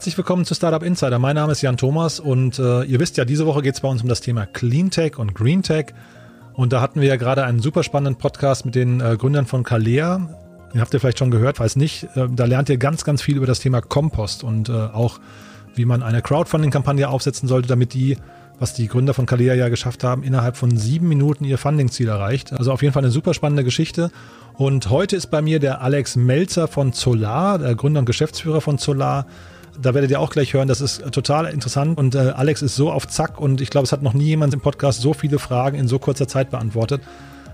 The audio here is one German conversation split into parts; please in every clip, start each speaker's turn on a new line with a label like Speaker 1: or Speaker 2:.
Speaker 1: Herzlich willkommen zu Startup Insider. Mein Name ist Jan Thomas und äh, ihr wisst ja, diese Woche geht es bei uns um das Thema Cleantech und Greentech. Und da hatten wir ja gerade einen super spannenden Podcast mit den äh, Gründern von Kalea. Den habt ihr vielleicht schon gehört, falls nicht. Äh, da lernt ihr ganz, ganz viel über das Thema Kompost und äh, auch, wie man eine Crowdfunding-Kampagne aufsetzen sollte, damit die, was die Gründer von Kalea ja geschafft haben, innerhalb von sieben Minuten ihr Funding-Ziel erreicht. Also auf jeden Fall eine super spannende Geschichte. Und heute ist bei mir der Alex Melzer von Solar, der Gründer und Geschäftsführer von Solar. Da werdet ihr auch gleich hören, das ist total interessant und äh, Alex ist so auf Zack und ich glaube, es hat noch nie jemand im Podcast so viele Fragen in so kurzer Zeit beantwortet.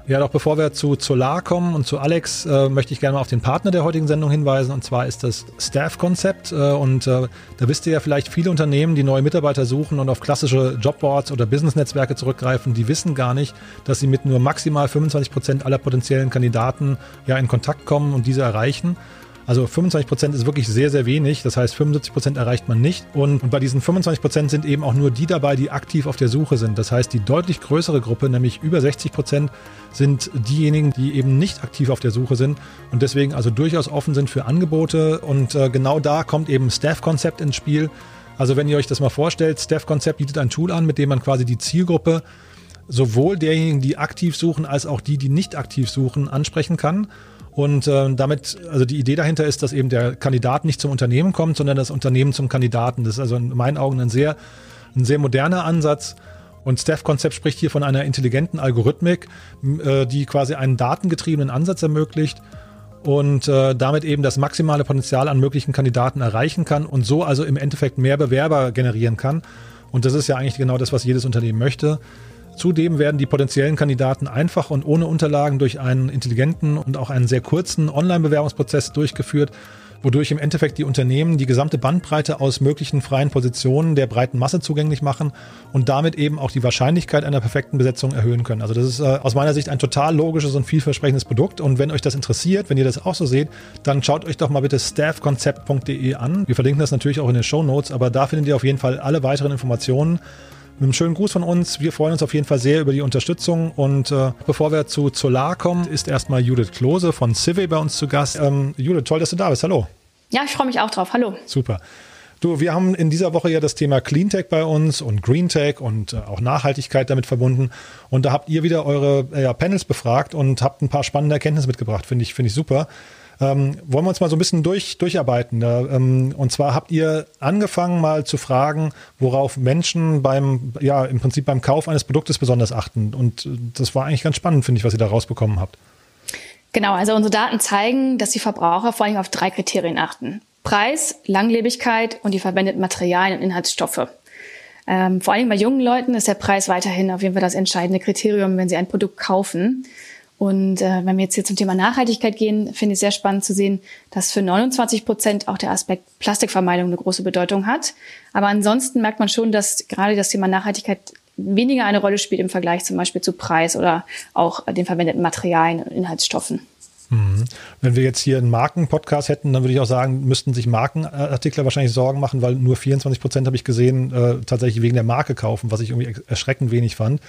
Speaker 1: Ja, doch bevor wir zu Solar kommen und zu Alex, äh, möchte ich gerne mal auf den Partner der heutigen Sendung hinweisen. Und zwar ist das Staff-Konzept. Äh, und äh, da wisst ihr ja vielleicht, viele Unternehmen, die neue Mitarbeiter suchen und auf klassische Jobboards oder Business-Netzwerke zurückgreifen, die wissen gar nicht, dass sie mit nur maximal 25 Prozent aller potenziellen Kandidaten ja in Kontakt kommen und diese erreichen. Also 25 Prozent ist wirklich sehr, sehr wenig. Das heißt, 75 Prozent erreicht man nicht. Und, und bei diesen 25 Prozent sind eben auch nur die dabei, die aktiv auf der Suche sind. Das heißt, die deutlich größere Gruppe, nämlich über 60 Prozent, sind diejenigen, die eben nicht aktiv auf der Suche sind und deswegen also durchaus offen sind für Angebote. Und äh, genau da kommt eben Staff-Konzept ins Spiel. Also wenn ihr euch das mal vorstellt, Staff-Konzept bietet ein Tool an, mit dem man quasi die Zielgruppe sowohl derjenigen, die aktiv suchen, als auch die, die nicht aktiv suchen, ansprechen kann. Und äh, damit, also die Idee dahinter ist, dass eben der Kandidat nicht zum Unternehmen kommt, sondern das Unternehmen zum Kandidaten. Das ist also in meinen Augen ein sehr, ein sehr moderner Ansatz. Und Staff-Konzept spricht hier von einer intelligenten Algorithmik, äh, die quasi einen datengetriebenen Ansatz ermöglicht und äh, damit eben das maximale Potenzial an möglichen Kandidaten erreichen kann und so also im Endeffekt mehr Bewerber generieren kann. Und das ist ja eigentlich genau das, was jedes Unternehmen möchte. Zudem werden die potenziellen Kandidaten einfach und ohne Unterlagen durch einen intelligenten und auch einen sehr kurzen Online-Bewerbungsprozess durchgeführt, wodurch im Endeffekt die Unternehmen die gesamte Bandbreite aus möglichen freien Positionen der breiten Masse zugänglich machen und damit eben auch die Wahrscheinlichkeit einer perfekten Besetzung erhöhen können. Also das ist äh, aus meiner Sicht ein total logisches und vielversprechendes Produkt und wenn euch das interessiert, wenn ihr das auch so seht, dann schaut euch doch mal bitte staffkonzept.de an. Wir verlinken das natürlich auch in den Show Notes, aber da findet ihr auf jeden Fall alle weiteren Informationen mit einem schönen Gruß von uns. Wir freuen uns auf jeden Fall sehr über die Unterstützung. Und äh, bevor wir zu Solar kommen, ist erstmal Judith Klose von Civi bei uns zu Gast. Ähm, Judith, toll, dass du da bist. Hallo.
Speaker 2: Ja, ich freue mich auch drauf. Hallo.
Speaker 1: Super. Du, wir haben in dieser Woche ja das Thema Cleantech bei uns und Greentech und äh, auch Nachhaltigkeit damit verbunden. Und da habt ihr wieder eure äh, Panels befragt und habt ein paar spannende Erkenntnisse mitgebracht. Finde ich, finde ich super. Ähm, wollen wir uns mal so ein bisschen durch, durcharbeiten. Ähm, und zwar habt ihr angefangen mal zu fragen, worauf Menschen beim, ja, im Prinzip beim Kauf eines Produktes besonders achten. Und das war eigentlich ganz spannend, finde ich, was ihr da rausbekommen habt.
Speaker 2: Genau, also unsere Daten zeigen, dass die Verbraucher vor allem auf drei Kriterien achten. Preis, Langlebigkeit und die verwendeten Materialien und Inhaltsstoffe. Ähm, vor allem bei jungen Leuten ist der Preis weiterhin auf jeden Fall das entscheidende Kriterium, wenn sie ein Produkt kaufen. Und äh, wenn wir jetzt hier zum Thema Nachhaltigkeit gehen, finde ich sehr spannend zu sehen, dass für 29 Prozent auch der Aspekt Plastikvermeidung eine große Bedeutung hat. Aber ansonsten merkt man schon, dass gerade das Thema Nachhaltigkeit weniger eine Rolle spielt im Vergleich zum Beispiel zu Preis oder auch den verwendeten Materialien und Inhaltsstoffen.
Speaker 1: Mhm. Wenn wir jetzt hier einen Markenpodcast hätten, dann würde ich auch sagen, müssten sich Markenartikler wahrscheinlich Sorgen machen, weil nur 24 Prozent habe ich gesehen, äh, tatsächlich wegen der Marke kaufen, was ich irgendwie erschreckend wenig fand.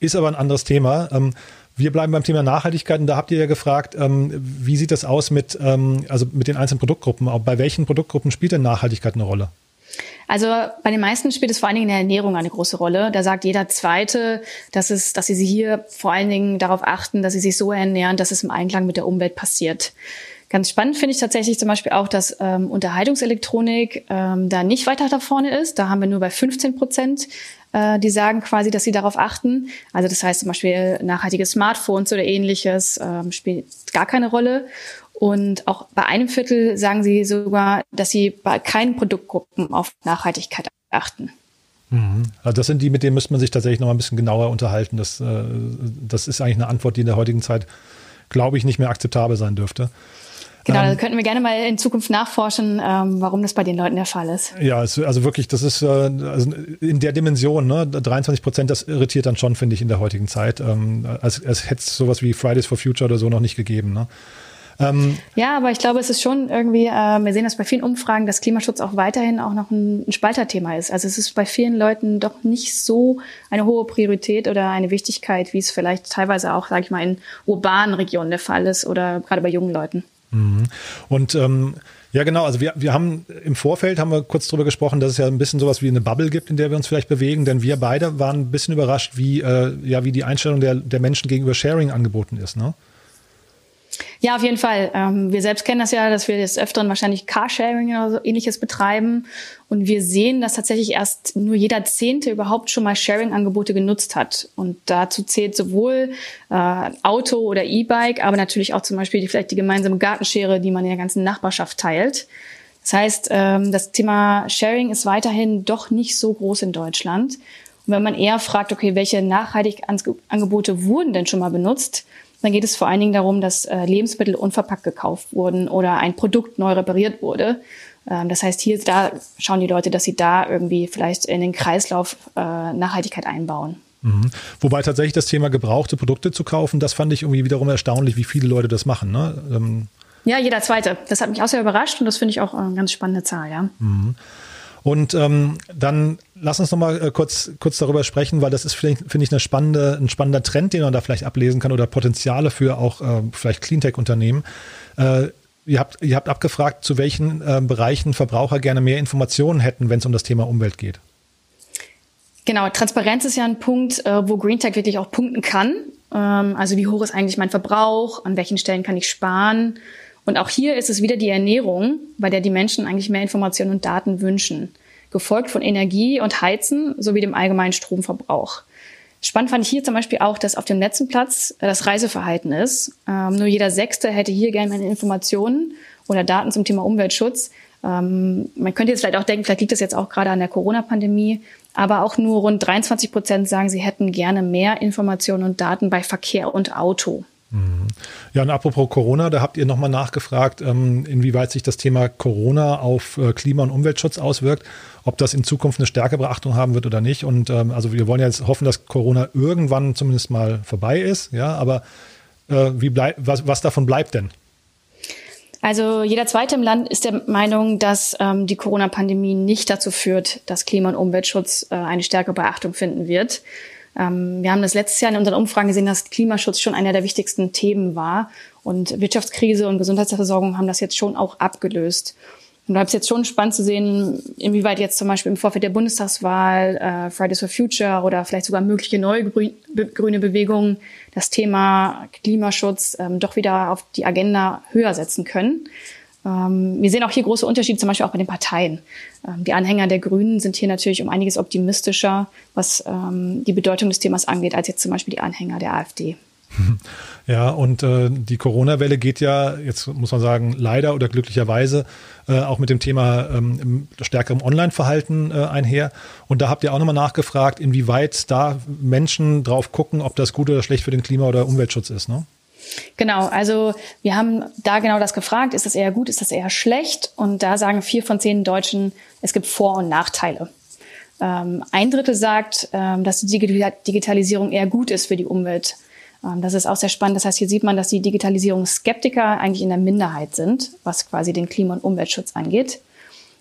Speaker 1: Ist aber ein anderes Thema. Ähm, wir bleiben beim Thema Nachhaltigkeit und da habt ihr ja gefragt, ähm, wie sieht das aus mit, ähm, also mit den einzelnen Produktgruppen? Bei welchen Produktgruppen spielt denn Nachhaltigkeit eine Rolle?
Speaker 2: Also bei den meisten spielt es vor allen Dingen in der Ernährung eine große Rolle. Da sagt jeder Zweite, dass es, dass sie hier vor allen Dingen darauf achten, dass sie sich so ernähren, dass es im Einklang mit der Umwelt passiert. Ganz spannend finde ich tatsächlich zum Beispiel auch, dass ähm, Unterhaltungselektronik ähm, da nicht weiter da vorne ist. Da haben wir nur bei 15 Prozent äh, die sagen quasi, dass sie darauf achten. Also das heißt zum Beispiel nachhaltige Smartphones oder ähnliches ähm, spielt gar keine Rolle. Und auch bei einem Viertel sagen sie sogar, dass sie bei keinen Produktgruppen auf Nachhaltigkeit achten.
Speaker 1: Mhm. Also das sind die, mit denen müsste man sich tatsächlich noch ein bisschen genauer unterhalten. Das, äh, das ist eigentlich eine Antwort, die in der heutigen Zeit, glaube ich, nicht mehr akzeptabel sein dürfte.
Speaker 2: Genau, da ähm, könnten wir gerne mal in Zukunft nachforschen, ähm, warum das bei den Leuten der Fall ist.
Speaker 1: Ja, also wirklich, das ist äh, also in der Dimension, ne, 23 Prozent, das irritiert dann schon, finde ich, in der heutigen Zeit. Ähm, als, als hätte es sowas wie Fridays for Future oder so noch nicht gegeben. Ne?
Speaker 2: Ähm, ja, aber ich glaube, es ist schon irgendwie, äh, wir sehen das bei vielen Umfragen, dass Klimaschutz auch weiterhin auch noch ein, ein Spalterthema ist. Also es ist bei vielen Leuten doch nicht so eine hohe Priorität oder eine Wichtigkeit, wie es vielleicht teilweise auch, sage ich mal, in urbanen Regionen der Fall ist oder gerade bei jungen Leuten.
Speaker 1: Mhm. Und ähm, Ja, genau. Also wir, wir haben im Vorfeld haben wir kurz drüber gesprochen, dass es ja ein bisschen sowas wie eine Bubble gibt, in der wir uns vielleicht bewegen, denn wir beide waren ein bisschen überrascht, wie, äh, ja, wie die Einstellung der, der Menschen gegenüber Sharing angeboten ist, ne?
Speaker 2: Ja, auf jeden Fall. Ähm, wir selbst kennen das ja, dass wir des Öfteren wahrscheinlich Carsharing oder so ähnliches betreiben. Und wir sehen, dass tatsächlich erst nur jeder Zehnte überhaupt schon mal Sharing-Angebote genutzt hat. Und dazu zählt sowohl äh, Auto oder E-Bike, aber natürlich auch zum Beispiel die, vielleicht die gemeinsame Gartenschere, die man in der ganzen Nachbarschaft teilt. Das heißt, ähm, das Thema Sharing ist weiterhin doch nicht so groß in Deutschland. Und wenn man eher fragt, okay, welche Nachhaltigkeitsangebote wurden denn schon mal benutzt, dann geht es vor allen Dingen darum, dass äh, Lebensmittel unverpackt gekauft wurden oder ein Produkt neu repariert wurde. Ähm, das heißt, hier, da schauen die Leute, dass sie da irgendwie vielleicht in den Kreislauf äh, Nachhaltigkeit einbauen.
Speaker 1: Mhm. Wobei tatsächlich das Thema gebrauchte Produkte zu kaufen, das fand ich irgendwie wiederum erstaunlich, wie viele Leute das machen. Ne?
Speaker 2: Ähm ja, jeder zweite. Das hat mich auch sehr überrascht und das finde ich auch eine ganz spannende Zahl, ja.
Speaker 1: Mhm. Und ähm, dann lass uns noch mal äh, kurz, kurz darüber sprechen, weil das ist, finde ich, eine spannende, ein spannender Trend, den man da vielleicht ablesen kann oder Potenziale für auch äh, vielleicht Cleantech-Unternehmen. Äh, ihr, habt, ihr habt abgefragt, zu welchen äh, Bereichen Verbraucher gerne mehr Informationen hätten, wenn es um das Thema Umwelt geht.
Speaker 2: Genau, Transparenz ist ja ein Punkt, äh, wo GreenTech wirklich auch punkten kann. Ähm, also wie hoch ist eigentlich mein Verbrauch? An welchen Stellen kann ich sparen? Und auch hier ist es wieder die Ernährung, bei der die Menschen eigentlich mehr Informationen und Daten wünschen, gefolgt von Energie und Heizen sowie dem allgemeinen Stromverbrauch. Spannend fand ich hier zum Beispiel auch, dass auf dem letzten Platz das Reiseverhalten ist. Ähm, nur jeder Sechste hätte hier gerne eine Informationen oder Daten zum Thema Umweltschutz. Ähm, man könnte jetzt vielleicht auch denken, vielleicht liegt das jetzt auch gerade an der Corona-Pandemie, aber auch nur rund 23 Prozent sagen, sie hätten gerne mehr Informationen und Daten bei Verkehr und Auto.
Speaker 1: Mhm. Ja, und apropos Corona, da habt ihr nochmal nachgefragt, ähm, inwieweit sich das Thema Corona auf äh, Klima- und Umweltschutz auswirkt, ob das in Zukunft eine stärkere Beachtung haben wird oder nicht. Und ähm, also wir wollen jetzt hoffen, dass Corona irgendwann zumindest mal vorbei ist, ja, aber äh, wie bleib, was, was davon bleibt denn?
Speaker 2: Also jeder Zweite im Land ist der Meinung, dass ähm, die Corona-Pandemie nicht dazu führt, dass Klima- und Umweltschutz äh, eine stärkere Beachtung finden wird. Ähm, wir haben das letztes Jahr in unseren Umfragen gesehen, dass Klimaschutz schon einer der wichtigsten Themen war. Und Wirtschaftskrise und Gesundheitsversorgung haben das jetzt schon auch abgelöst. Und da ist jetzt schon spannend zu sehen, inwieweit jetzt zum Beispiel im Vorfeld der Bundestagswahl, äh, Fridays for Future oder vielleicht sogar mögliche neue grüne Bewegungen das Thema Klimaschutz ähm, doch wieder auf die Agenda höher setzen können. Ähm, wir sehen auch hier große Unterschiede, zum Beispiel auch bei den Parteien. Ähm, die Anhänger der Grünen sind hier natürlich um einiges optimistischer, was ähm, die Bedeutung des Themas angeht, als jetzt zum Beispiel die Anhänger der AfD.
Speaker 1: Ja, und äh, die Corona-Welle geht ja, jetzt muss man sagen, leider oder glücklicherweise äh, auch mit dem Thema stärkerem Online-Verhalten äh, einher. Und da habt ihr auch nochmal nachgefragt, inwieweit da Menschen drauf gucken, ob das gut oder schlecht für den Klima- oder Umweltschutz ist, ne?
Speaker 2: Genau, also wir haben da genau das gefragt, ist das eher gut, ist das eher schlecht? Und da sagen vier von zehn Deutschen, es gibt Vor- und Nachteile. Ähm, ein Drittel sagt, ähm, dass die Digitalisierung eher gut ist für die Umwelt. Ähm, das ist auch sehr spannend. Das heißt, hier sieht man, dass die Digitalisierungsskeptiker eigentlich in der Minderheit sind, was quasi den Klima- und Umweltschutz angeht.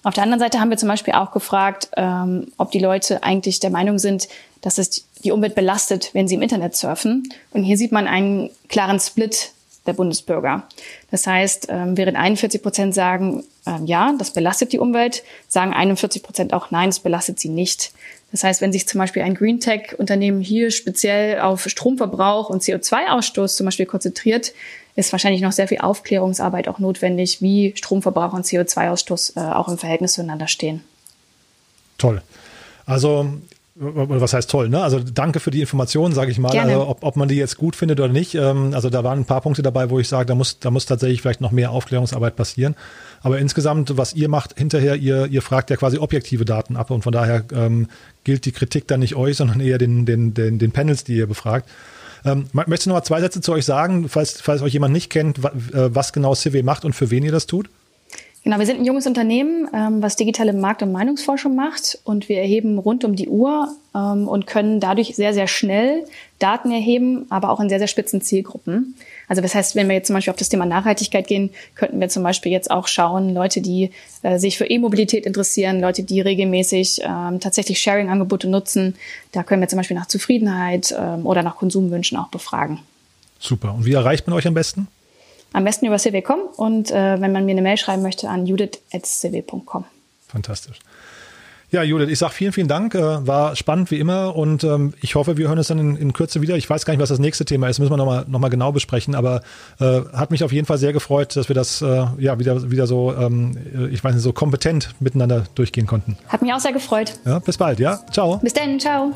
Speaker 2: Auf der anderen Seite haben wir zum Beispiel auch gefragt, ähm, ob die Leute eigentlich der Meinung sind, dass es die Umwelt belastet, wenn sie im Internet surfen. Und hier sieht man einen klaren Split der Bundesbürger. Das heißt, ähm, während 41 Prozent sagen, ähm, ja, das belastet die Umwelt, sagen 41 Prozent auch, nein, es belastet sie nicht. Das heißt, wenn sich zum Beispiel ein Green Tech-Unternehmen hier speziell auf Stromverbrauch und CO2-Ausstoß zum Beispiel konzentriert, ist wahrscheinlich noch sehr viel Aufklärungsarbeit auch notwendig, wie Stromverbrauch und CO2-Ausstoß äh, auch im Verhältnis zueinander stehen.
Speaker 1: Toll. Also was heißt toll, ne? Also danke für die Informationen, sage ich mal. Gerne. Also, ob, ob man die jetzt gut findet oder nicht. Ähm, also da waren ein paar Punkte dabei, wo ich sage, da muss, da muss tatsächlich vielleicht noch mehr Aufklärungsarbeit passieren. Aber insgesamt, was ihr macht hinterher, ihr, ihr fragt ja quasi objektive Daten ab und von daher ähm, gilt die Kritik dann nicht euch, sondern eher den, den, den, den Panels, die ihr befragt. Ähm, möchtest du noch mal zwei Sätze zu euch sagen, falls, falls euch jemand nicht kennt, äh, was genau CW macht und für wen ihr das tut?
Speaker 2: Genau, wir sind ein junges Unternehmen, ähm, was digitale Markt- und Meinungsforschung macht und wir erheben rund um die Uhr ähm, und können dadurch sehr, sehr schnell Daten erheben, aber auch in sehr, sehr spitzen Zielgruppen. Also das heißt, wenn wir jetzt zum Beispiel auf das Thema Nachhaltigkeit gehen, könnten wir zum Beispiel jetzt auch schauen, Leute, die äh, sich für E-Mobilität interessieren, Leute, die regelmäßig ähm, tatsächlich Sharing-Angebote nutzen, da können wir zum Beispiel nach Zufriedenheit ähm, oder nach Konsumwünschen auch befragen.
Speaker 1: Super. Und wie erreicht man euch am besten?
Speaker 2: Am besten über cw.com und äh, wenn man mir eine Mail schreiben möchte, an judith.cw.com.
Speaker 1: Fantastisch. Ja, Judith, ich sage vielen, vielen Dank. Äh, war spannend wie immer und ähm, ich hoffe, wir hören uns dann in, in, Kürze wieder. Ich weiß gar nicht, was das nächste Thema ist, müssen wir nochmal noch mal genau besprechen, aber äh, hat mich auf jeden Fall sehr gefreut, dass wir das äh, ja wieder, wieder so, ähm, ich weiß nicht, so kompetent miteinander durchgehen konnten.
Speaker 2: Hat mich auch sehr gefreut.
Speaker 1: Ja, bis bald, ja. Ciao.
Speaker 2: Bis dann, ciao.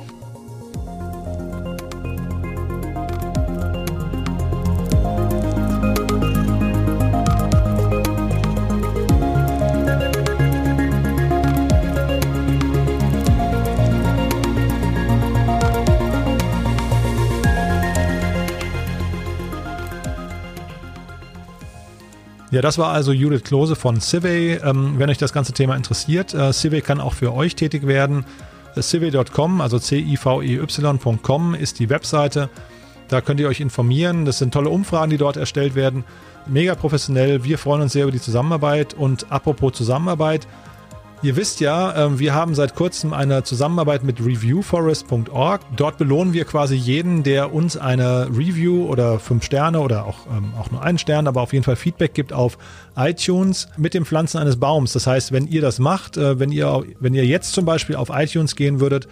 Speaker 1: Ja, das war also Judith Klose von Civey. Ähm, wenn euch das ganze Thema interessiert, äh, Civey kann auch für euch tätig werden. Äh, Civey.com, also C-I-V-E-Y.com ist die Webseite. Da könnt ihr euch informieren. Das sind tolle Umfragen, die dort erstellt werden. Mega professionell. Wir freuen uns sehr über die Zusammenarbeit. Und apropos Zusammenarbeit, Ihr wisst ja, ähm, wir haben seit kurzem eine Zusammenarbeit mit reviewforest.org. Dort belohnen wir quasi jeden, der uns eine Review oder fünf Sterne oder auch, ähm, auch nur einen Stern, aber auf jeden Fall Feedback gibt auf iTunes mit dem Pflanzen eines Baums. Das heißt, wenn ihr das macht, äh, wenn ihr, wenn ihr jetzt zum Beispiel auf iTunes gehen würdet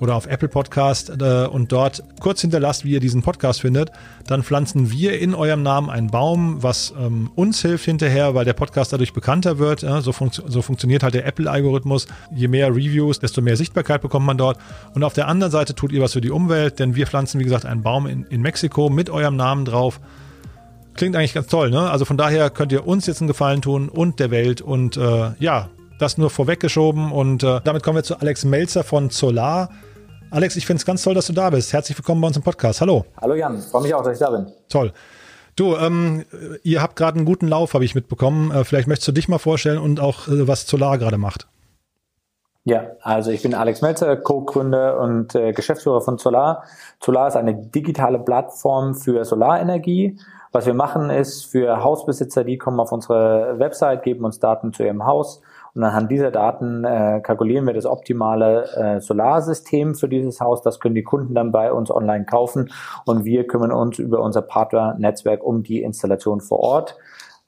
Speaker 1: oder auf Apple Podcast äh, und dort kurz hinterlasst, wie ihr diesen Podcast findet, dann pflanzen wir in eurem Namen einen Baum, was ähm, uns hilft hinterher, weil der Podcast dadurch bekannter wird. Äh, so, funkt, so funktioniert halt der Apple-Algorithmus. Je mehr Reviews, desto mehr Sichtbarkeit bekommt man dort. Und auf der anderen Seite tut ihr was für die Umwelt, denn wir pflanzen, wie gesagt, einen Baum in, in Mexiko mit eurem Namen drauf. Klingt eigentlich ganz toll, ne? Also von daher könnt ihr uns jetzt einen Gefallen tun und der Welt und äh, ja, das nur vorweggeschoben und äh, damit kommen wir zu Alex Melzer von Solar. Alex, ich finde es ganz toll, dass du da bist. Herzlich willkommen bei uns im Podcast. Hallo.
Speaker 3: Hallo Jan, freue mich auch, dass ich da bin.
Speaker 1: Toll. Du, ähm, ihr habt gerade einen guten Lauf, habe ich mitbekommen. Äh, vielleicht möchtest du dich mal vorstellen und auch, äh, was Solar gerade macht.
Speaker 3: Ja, also ich bin Alex Melzer, Co-Gründer und äh, Geschäftsführer von Solar. Solar ist eine digitale Plattform für Solarenergie. Was wir machen ist für Hausbesitzer, die kommen auf unsere Website, geben uns Daten zu ihrem Haus und anhand dieser Daten äh, kalkulieren wir das optimale äh, Solarsystem für dieses Haus. Das können die Kunden dann bei uns online kaufen und wir kümmern uns über unser Partnernetzwerk um die Installation vor Ort.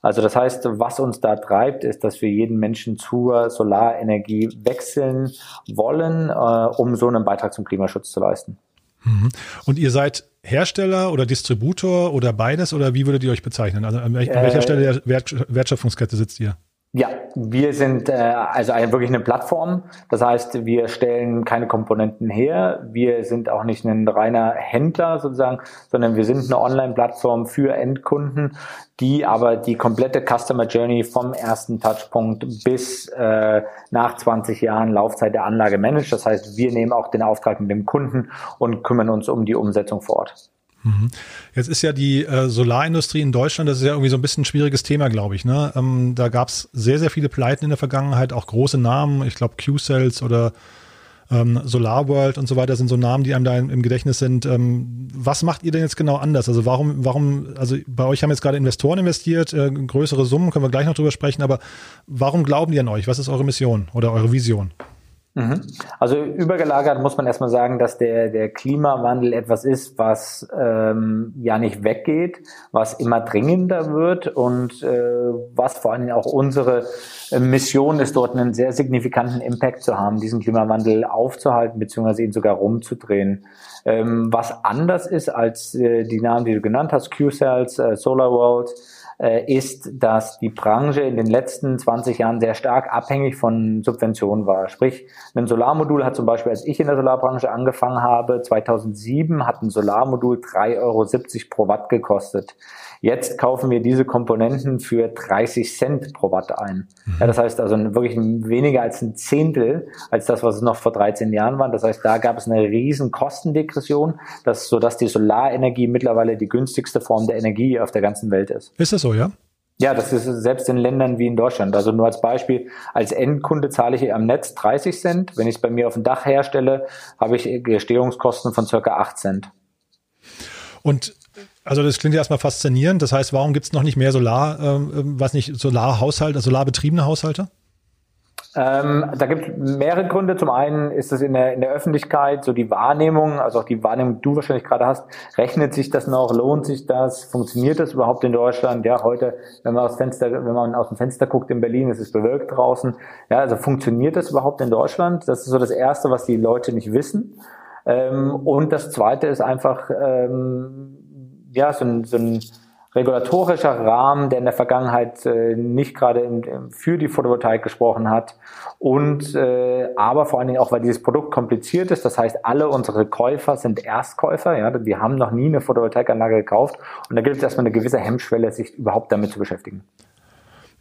Speaker 3: Also das heißt, was uns da treibt, ist, dass wir jeden Menschen zur Solarenergie wechseln wollen, äh, um so einen Beitrag zum Klimaschutz zu leisten.
Speaker 1: Mhm. Und ihr seid Hersteller oder Distributor oder beides oder wie würdet ihr euch bezeichnen? Also an welcher äh, Stelle der Wertschöpfungskette sitzt ihr?
Speaker 3: Ja, wir sind äh, also eine, wirklich eine Plattform. Das heißt, wir stellen keine Komponenten her. Wir sind auch nicht ein reiner Händler sozusagen, sondern wir sind eine Online-Plattform für Endkunden, die aber die komplette Customer Journey vom ersten Touchpunkt bis äh, nach 20 Jahren Laufzeit der Anlage managt. Das heißt, wir nehmen auch den Auftrag mit dem Kunden und kümmern uns um die Umsetzung vor Ort.
Speaker 1: Mhm. Jetzt ist ja die äh, Solarindustrie in Deutschland, das ist ja irgendwie so ein bisschen ein schwieriges Thema, glaube ich. Ne? Ähm, da gab es sehr, sehr viele Pleiten in der Vergangenheit, auch große Namen, ich glaube Q-Cells oder ähm, SolarWorld und so weiter sind so Namen, die einem da im, Gedächtnis sind. Ähm, was macht ihr denn jetzt genau anders? Also warum, warum, also bei euch haben jetzt gerade Investoren investiert, äh, größere Summen, können wir gleich noch drüber sprechen, aber warum glauben die an euch? Was ist eure Mission oder eure Vision?
Speaker 3: Mhm. Also übergelagert muss man erstmal sagen, dass der, der Klimawandel etwas ist, was ähm, ja nicht weggeht, was immer dringender wird und äh, was vor allen Dingen auch unsere äh, Mission ist, dort einen sehr signifikanten Impact zu haben, diesen Klimawandel aufzuhalten bzw. ihn sogar rumzudrehen. Ähm, was anders ist als äh, die Namen, die du genannt hast, Q-Cells, äh, SolarWorld, ist, dass die Branche in den letzten 20 Jahren sehr stark abhängig von Subventionen war. Sprich, ein Solarmodul hat zum Beispiel, als ich in der Solarbranche angefangen habe, 2007 hat ein Solarmodul 3,70 Euro pro Watt gekostet. Jetzt kaufen wir diese Komponenten für 30 Cent pro Watt ein. Mhm. Ja, das heißt also wirklich weniger als ein Zehntel als das, was es noch vor 13 Jahren war. Das heißt, da gab es eine riesen Kostendegression, dass, sodass die Solarenergie mittlerweile die günstigste Form der Energie auf der ganzen Welt ist.
Speaker 1: Ist das so, ja?
Speaker 3: Ja, das ist selbst in Ländern wie in Deutschland. Also nur als Beispiel, als Endkunde zahle ich am Netz 30 Cent. Wenn ich es bei mir auf dem Dach herstelle, habe ich Gestehungskosten von circa 8 Cent.
Speaker 1: Und also das klingt ja erstmal faszinierend. Das heißt, warum gibt es noch nicht mehr Solar, äh, was nicht, Solarhaushalte, Solarbetriebene Haushalte?
Speaker 3: Ähm, da gibt es mehrere Gründe. Zum einen ist es in der, in der Öffentlichkeit so die Wahrnehmung, also auch die Wahrnehmung, die du wahrscheinlich gerade hast. Rechnet sich das noch? Lohnt sich das? Funktioniert das überhaupt in Deutschland? Ja, heute, wenn man aus Fenster, wenn man aus dem Fenster guckt in Berlin, ist es bewölkt draußen. Ja, also funktioniert das überhaupt in Deutschland? Das ist so das Erste, was die Leute nicht wissen. Ähm, und das Zweite ist einfach, ähm, ja, so ein, so ein regulatorischer Rahmen, der in der Vergangenheit äh, nicht gerade für die Photovoltaik gesprochen hat. Und äh, aber vor allen Dingen auch, weil dieses Produkt kompliziert ist. Das heißt, alle unsere Käufer sind Erstkäufer. Ja, die haben noch nie eine Photovoltaikanlage gekauft. Und da gibt es erstmal eine gewisse Hemmschwelle, sich überhaupt damit zu beschäftigen.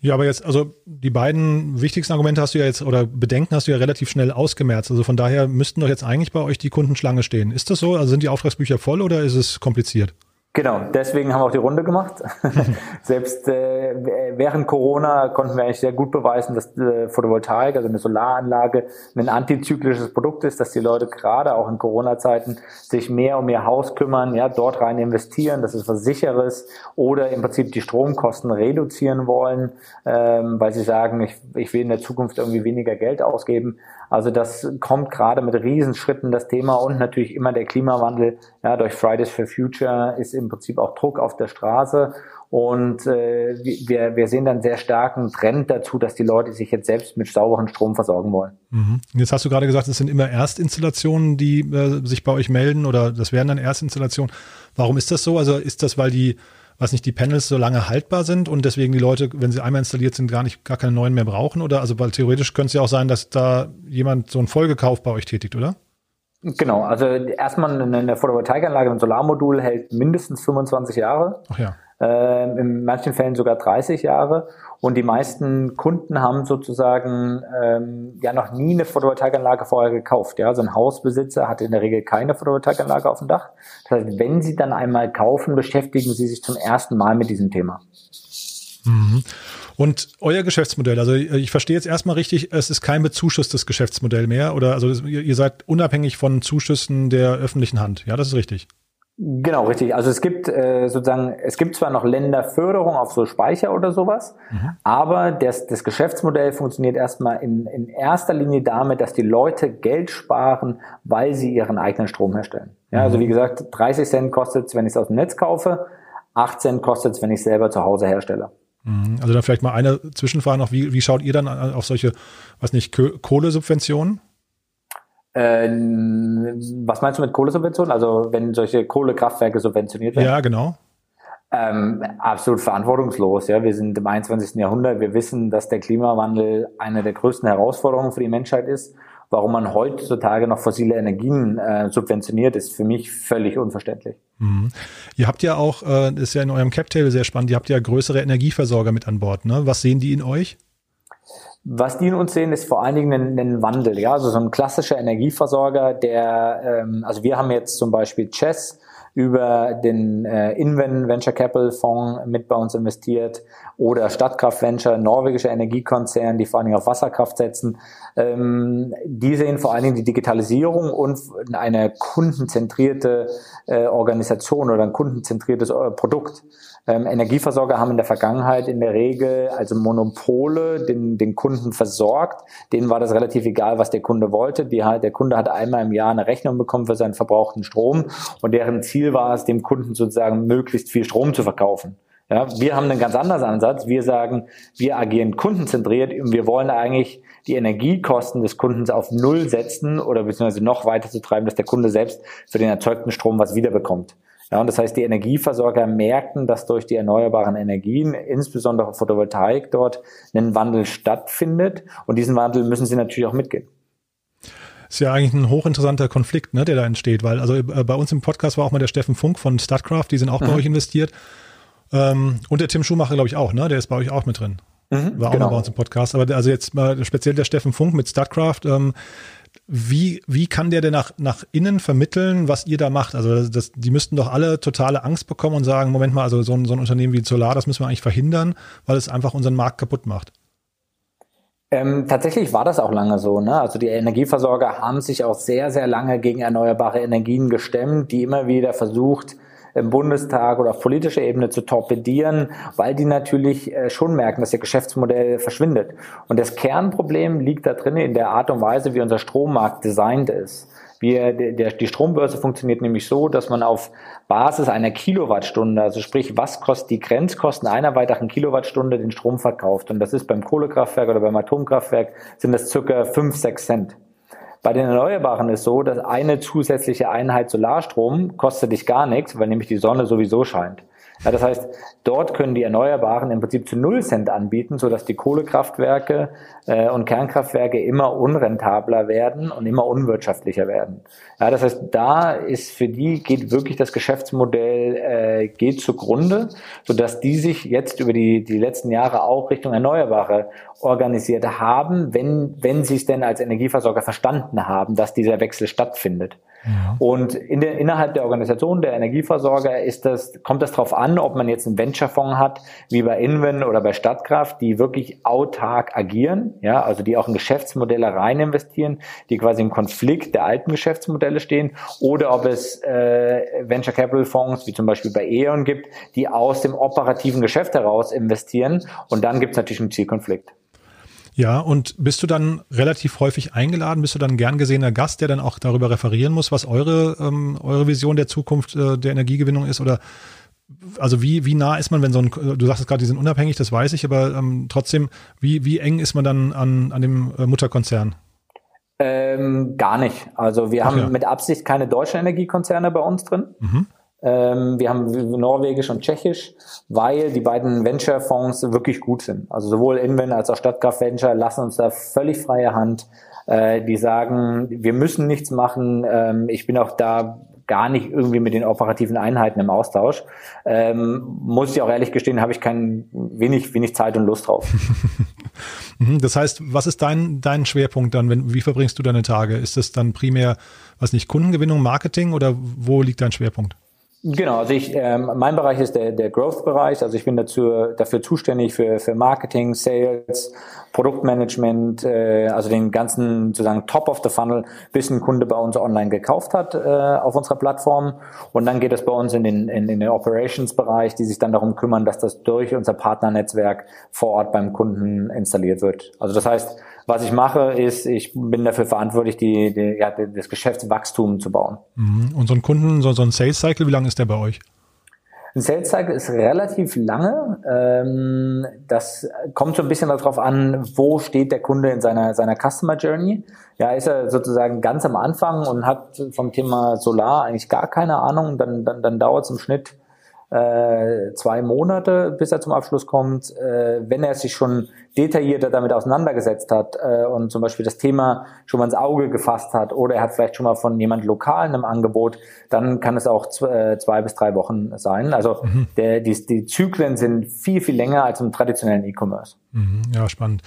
Speaker 1: Ja, aber jetzt, also die beiden wichtigsten Argumente hast du ja jetzt oder Bedenken hast du ja relativ schnell ausgemerzt. Also von daher müssten doch jetzt eigentlich bei euch die Kundenschlange stehen. Ist das so? Also sind die Auftragsbücher voll oder ist es kompliziert?
Speaker 3: Genau, deswegen haben wir auch die Runde gemacht. Selbst äh, während Corona konnten wir eigentlich sehr gut beweisen, dass äh, Photovoltaik, also eine Solaranlage, ein antizyklisches Produkt ist, dass die Leute gerade auch in Corona-Zeiten sich mehr um ihr Haus kümmern, ja, dort rein investieren, dass es was sicheres oder im Prinzip die Stromkosten reduzieren wollen, ähm, weil sie sagen, ich, ich will in der Zukunft irgendwie weniger Geld ausgeben. Also das kommt gerade mit Riesenschritten das Thema und natürlich immer der Klimawandel. Ja, durch Fridays for Future ist im Prinzip auch Druck auf der Straße und äh, wir, wir sehen dann sehr starken Trend dazu, dass die Leute sich jetzt selbst mit sauberen Strom versorgen wollen.
Speaker 1: Mhm. Jetzt hast du gerade gesagt, es sind immer Erstinstallationen, die äh, sich bei euch melden oder das wären dann Erstinstallationen. Warum ist das so? Also ist das, weil die was nicht die Panels so lange haltbar sind und deswegen die Leute, wenn sie einmal installiert sind, gar nicht gar keine neuen mehr brauchen oder also weil theoretisch könnte es ja auch sein, dass da jemand so einen Folgekauf bei euch tätigt, oder?
Speaker 3: Genau, also erstmal eine Photovoltaikanlage, ein Solarmodul hält mindestens 25 Jahre.
Speaker 1: Ach ja
Speaker 3: äh, in manchen Fällen sogar 30 Jahre. Und die meisten Kunden haben sozusagen ähm, ja noch nie eine Photovoltaikanlage vorher gekauft. Ja, also ein Hausbesitzer hat in der Regel keine Photovoltaikanlage auf dem Dach. Das heißt, wenn sie dann einmal kaufen, beschäftigen sie sich zum ersten Mal mit diesem Thema.
Speaker 1: Mhm. Und euer Geschäftsmodell, also ich verstehe jetzt erstmal richtig, es ist kein bezuschusstes Geschäftsmodell mehr oder also ihr seid unabhängig von Zuschüssen der öffentlichen Hand. Ja, das ist richtig.
Speaker 3: Genau, richtig. Also es gibt äh, sozusagen, es gibt zwar noch Länderförderung auf so Speicher oder sowas, mhm. aber das, das Geschäftsmodell funktioniert erstmal in, in erster Linie damit, dass die Leute Geld sparen, weil sie ihren eigenen Strom herstellen. Ja, also mhm. wie gesagt, 30 Cent kostet es, wenn ich es aus dem Netz kaufe, 8 Cent kostet es, wenn ich es selber zu Hause herstelle.
Speaker 1: Mhm. Also dann vielleicht mal eine Zwischenfrage noch, wie, wie schaut ihr dann auf solche, was nicht, Kohlesubventionen?
Speaker 3: Äh, was meinst du mit Kohlesubventionen? Also wenn solche Kohlekraftwerke subventioniert werden?
Speaker 1: Ja, genau.
Speaker 3: Ähm, absolut verantwortungslos. Ja, wir sind im 21. Jahrhundert. Wir wissen, dass der Klimawandel eine der größten Herausforderungen für die Menschheit ist. Warum man heutzutage noch fossile Energien äh, subventioniert, ist für mich völlig unverständlich.
Speaker 1: Mhm. Ihr habt ja auch, äh, ist ja in eurem Cap-Table sehr spannend, ihr habt ja größere Energieversorger mit an Bord. Ne? Was sehen die in euch?
Speaker 3: Was die in uns sehen, ist vor allen Dingen ein, ein Wandel, ja, also so ein klassischer Energieversorger, der, ähm, also wir haben jetzt zum Beispiel Chess über den äh, Inven Venture Capital Fonds mit bei uns investiert oder Stadtkraft Venture, norwegischer Energiekonzern, die vor allen Dingen auf Wasserkraft setzen. Ähm, die sehen vor allen Dingen die Digitalisierung und eine kundenzentrierte äh, Organisation oder ein kundenzentriertes äh, Produkt. Ähm, Energieversorger haben in der Vergangenheit in der Regel also Monopole den, den Kunden versorgt. Denen war das relativ egal, was der Kunde wollte. Die, der Kunde hat einmal im Jahr eine Rechnung bekommen für seinen verbrauchten Strom und deren Ziel war es, dem Kunden sozusagen möglichst viel Strom zu verkaufen. Ja, wir haben einen ganz anderen Ansatz. Wir sagen, wir agieren kundenzentriert und wir wollen eigentlich die Energiekosten des Kundens auf Null setzen oder beziehungsweise noch weiter zu treiben, dass der Kunde selbst für den erzeugten Strom was wiederbekommt. Ja, und das heißt, die Energieversorger merken, dass durch die erneuerbaren Energien, insbesondere Photovoltaik dort, ein Wandel stattfindet. Und diesen Wandel müssen sie natürlich auch mitgehen.
Speaker 1: Ist ja eigentlich ein hochinteressanter Konflikt, ne, der da entsteht, weil also äh, bei uns im Podcast war auch mal der Steffen Funk von Statcraft, die sind auch mhm. bei euch investiert. Ähm, und der Tim Schumacher, glaube ich, auch, ne? Der ist bei euch auch mit drin. Mhm, war auch genau. mal bei uns im Podcast. Aber also jetzt mal speziell der Steffen Funk mit Statcraft, ähm, wie, wie kann der denn nach, nach innen vermitteln, was ihr da macht? Also das, das, die müssten doch alle totale Angst bekommen und sagen, Moment mal, also so ein, so ein Unternehmen wie Solar, das müssen wir eigentlich verhindern, weil es einfach unseren Markt kaputt macht.
Speaker 3: Ähm, tatsächlich war das auch lange so. Ne? Also die Energieversorger haben sich auch sehr, sehr lange gegen erneuerbare Energien gestemmt, die immer wieder versucht, im Bundestag oder auf politischer Ebene zu torpedieren, weil die natürlich äh, schon merken, dass ihr Geschäftsmodell verschwindet. Und das Kernproblem liegt da drin in der Art und Weise, wie unser Strommarkt designt ist. Wir, der, die Strombörse funktioniert nämlich so, dass man auf Basis einer Kilowattstunde, also sprich, was kostet die Grenzkosten einer weiteren Kilowattstunde den Strom verkauft. Und das ist beim Kohlekraftwerk oder beim Atomkraftwerk sind das circa 5, 6 Cent. Bei den Erneuerbaren ist so, dass eine zusätzliche Einheit Solarstrom kostet dich gar nichts, weil nämlich die Sonne sowieso scheint. Ja, das heißt, dort können die Erneuerbaren im Prinzip zu null Cent anbieten, sodass die Kohlekraftwerke äh, und Kernkraftwerke immer unrentabler werden und immer unwirtschaftlicher werden. Ja, das heißt, da ist für die geht wirklich das Geschäftsmodell äh, geht zugrunde, sodass die sich jetzt über die die letzten Jahre auch Richtung Erneuerbare organisiert haben, wenn wenn sie es denn als Energieversorger verstanden haben, dass dieser Wechsel stattfindet. Und in der, innerhalb der Organisation der Energieversorger ist das, kommt das darauf an, ob man jetzt einen Venture-Fonds hat, wie bei Inven oder bei Stadtkraft, die wirklich autark agieren, ja, also die auch in Geschäftsmodelle rein investieren, die quasi im Konflikt der alten Geschäftsmodelle stehen, oder ob es äh, Venture Capital Fonds, wie zum Beispiel bei E.ON gibt, die aus dem operativen Geschäft heraus investieren. Und dann gibt es natürlich einen Zielkonflikt.
Speaker 1: Ja, und bist du dann relativ häufig eingeladen? Bist du dann gern gesehener Gast, der dann auch darüber referieren muss, was eure, ähm, eure Vision der Zukunft äh, der Energiegewinnung ist? Oder also wie, wie nah ist man, wenn so ein, du sagst gerade, die sind unabhängig, das weiß ich, aber ähm, trotzdem, wie, wie eng ist man dann an, an dem äh, Mutterkonzern?
Speaker 3: Ähm, gar nicht. Also wir Ach haben ja. mit Absicht keine deutschen Energiekonzerne bei uns drin. Mhm. Ähm, wir haben Norwegisch und Tschechisch, weil die beiden Venture-Fonds wirklich gut sind. Also sowohl Inven als auch Stadtkraft Venture lassen uns da völlig freie Hand. Äh, die sagen, wir müssen nichts machen. Ähm, ich bin auch da gar nicht irgendwie mit den operativen Einheiten im Austausch. Ähm, muss ich auch ehrlich gestehen, habe ich kein wenig wenig Zeit und Lust drauf.
Speaker 1: Mhm, das heißt, was ist dein dein Schwerpunkt dann? Wenn, wie verbringst du deine Tage? Ist es dann primär, was nicht Kundengewinnung, Marketing oder wo liegt dein Schwerpunkt?
Speaker 3: Genau, also ich, ähm, mein Bereich ist der, der Growth-Bereich. Also ich bin dazu, dafür zuständig für, für Marketing, Sales, Produktmanagement, äh, also den ganzen sozusagen Top of the Funnel, bis ein Kunde bei uns online gekauft hat äh, auf unserer Plattform. Und dann geht es bei uns in den, in, in den Operations-Bereich, die sich dann darum kümmern, dass das durch unser Partnernetzwerk vor Ort beim Kunden installiert wird. Also das heißt, was ich mache, ist, ich bin dafür verantwortlich, die, die, ja, das Geschäftswachstum zu bauen.
Speaker 1: Mhm. Und so ein Kunden, so, so ein Sales Cycle, wie lange ist der bei euch?
Speaker 3: Ein Sales Cycle ist relativ lange. Ähm, das kommt so ein bisschen darauf an, wo steht der Kunde in seiner, seiner Customer Journey. Ja, ist er sozusagen ganz am Anfang und hat vom Thema Solar eigentlich gar keine Ahnung, dann, dann, dann dauert es im Schnitt äh, zwei Monate, bis er zum Abschluss kommt. Äh, wenn er sich schon detaillierter damit auseinandergesetzt hat äh, und zum Beispiel das Thema schon mal ins Auge gefasst hat oder er hat vielleicht schon mal von jemand Lokalen im Angebot, dann kann es auch zwei, äh, zwei bis drei Wochen sein. Also mhm. der, die, die Zyklen sind viel, viel länger als im traditionellen E-Commerce.
Speaker 1: Mhm, ja, spannend.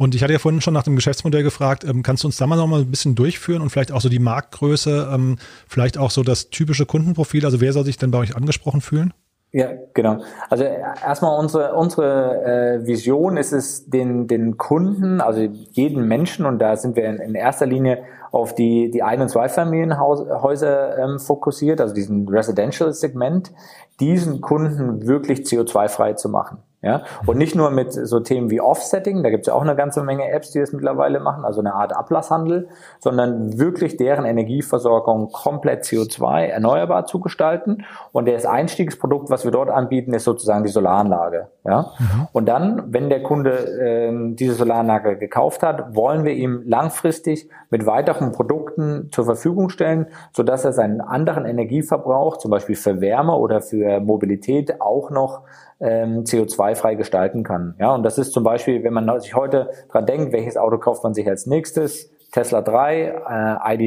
Speaker 1: Und ich hatte ja vorhin schon nach dem Geschäftsmodell gefragt, ähm, kannst du uns da mal noch mal ein bisschen durchführen und vielleicht auch so die Marktgröße, ähm, vielleicht auch so das typische Kundenprofil, also wer soll sich denn bei euch angesprochen fühlen?
Speaker 3: Ja, genau. Also erstmal unsere unsere äh, Vision ist es, den den Kunden, also jeden Menschen, und da sind wir in, in erster Linie auf die die Ein- und Zweifamilienhäuser ähm, fokussiert, also diesen Residential-Segment, diesen Kunden wirklich CO2-frei zu machen. Ja? Und nicht nur mit so Themen wie Offsetting, da gibt es ja auch eine ganze Menge Apps, die das mittlerweile machen, also eine Art Ablasshandel, sondern wirklich deren Energieversorgung komplett CO2 erneuerbar zu gestalten. Und das Einstiegsprodukt, was wir dort anbieten, ist sozusagen die Solaranlage. Ja? Mhm. Und dann, wenn der Kunde äh, diese Solaranlage gekauft hat, wollen wir ihm langfristig mit weiteren Produkten zur Verfügung stellen, sodass er seinen anderen Energieverbrauch, zum Beispiel für Wärme oder für Mobilität, auch noch ähm, CO2-frei gestalten kann. Ja, und das ist zum Beispiel, wenn man sich heute dran denkt, welches Auto kauft man sich als nächstes? Tesla 3, äh,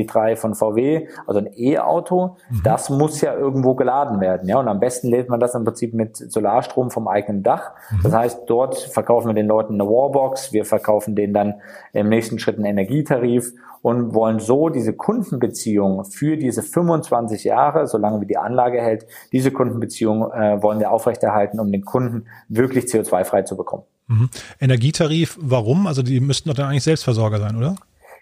Speaker 3: ID3 von VW, also ein E-Auto, mhm. das muss ja irgendwo geladen werden. Ja, und am besten lädt man das im Prinzip mit Solarstrom vom eigenen Dach. Mhm. Das heißt, dort verkaufen wir den Leuten eine Warbox, wir verkaufen denen dann im nächsten Schritt einen Energietarif und wollen so diese Kundenbeziehung für diese 25 Jahre, solange wie die Anlage hält, diese Kundenbeziehung äh, wollen wir aufrechterhalten, um den Kunden wirklich CO2-frei zu bekommen.
Speaker 1: Mhm. Energietarif, warum? Also die müssten doch dann eigentlich Selbstversorger sein, oder?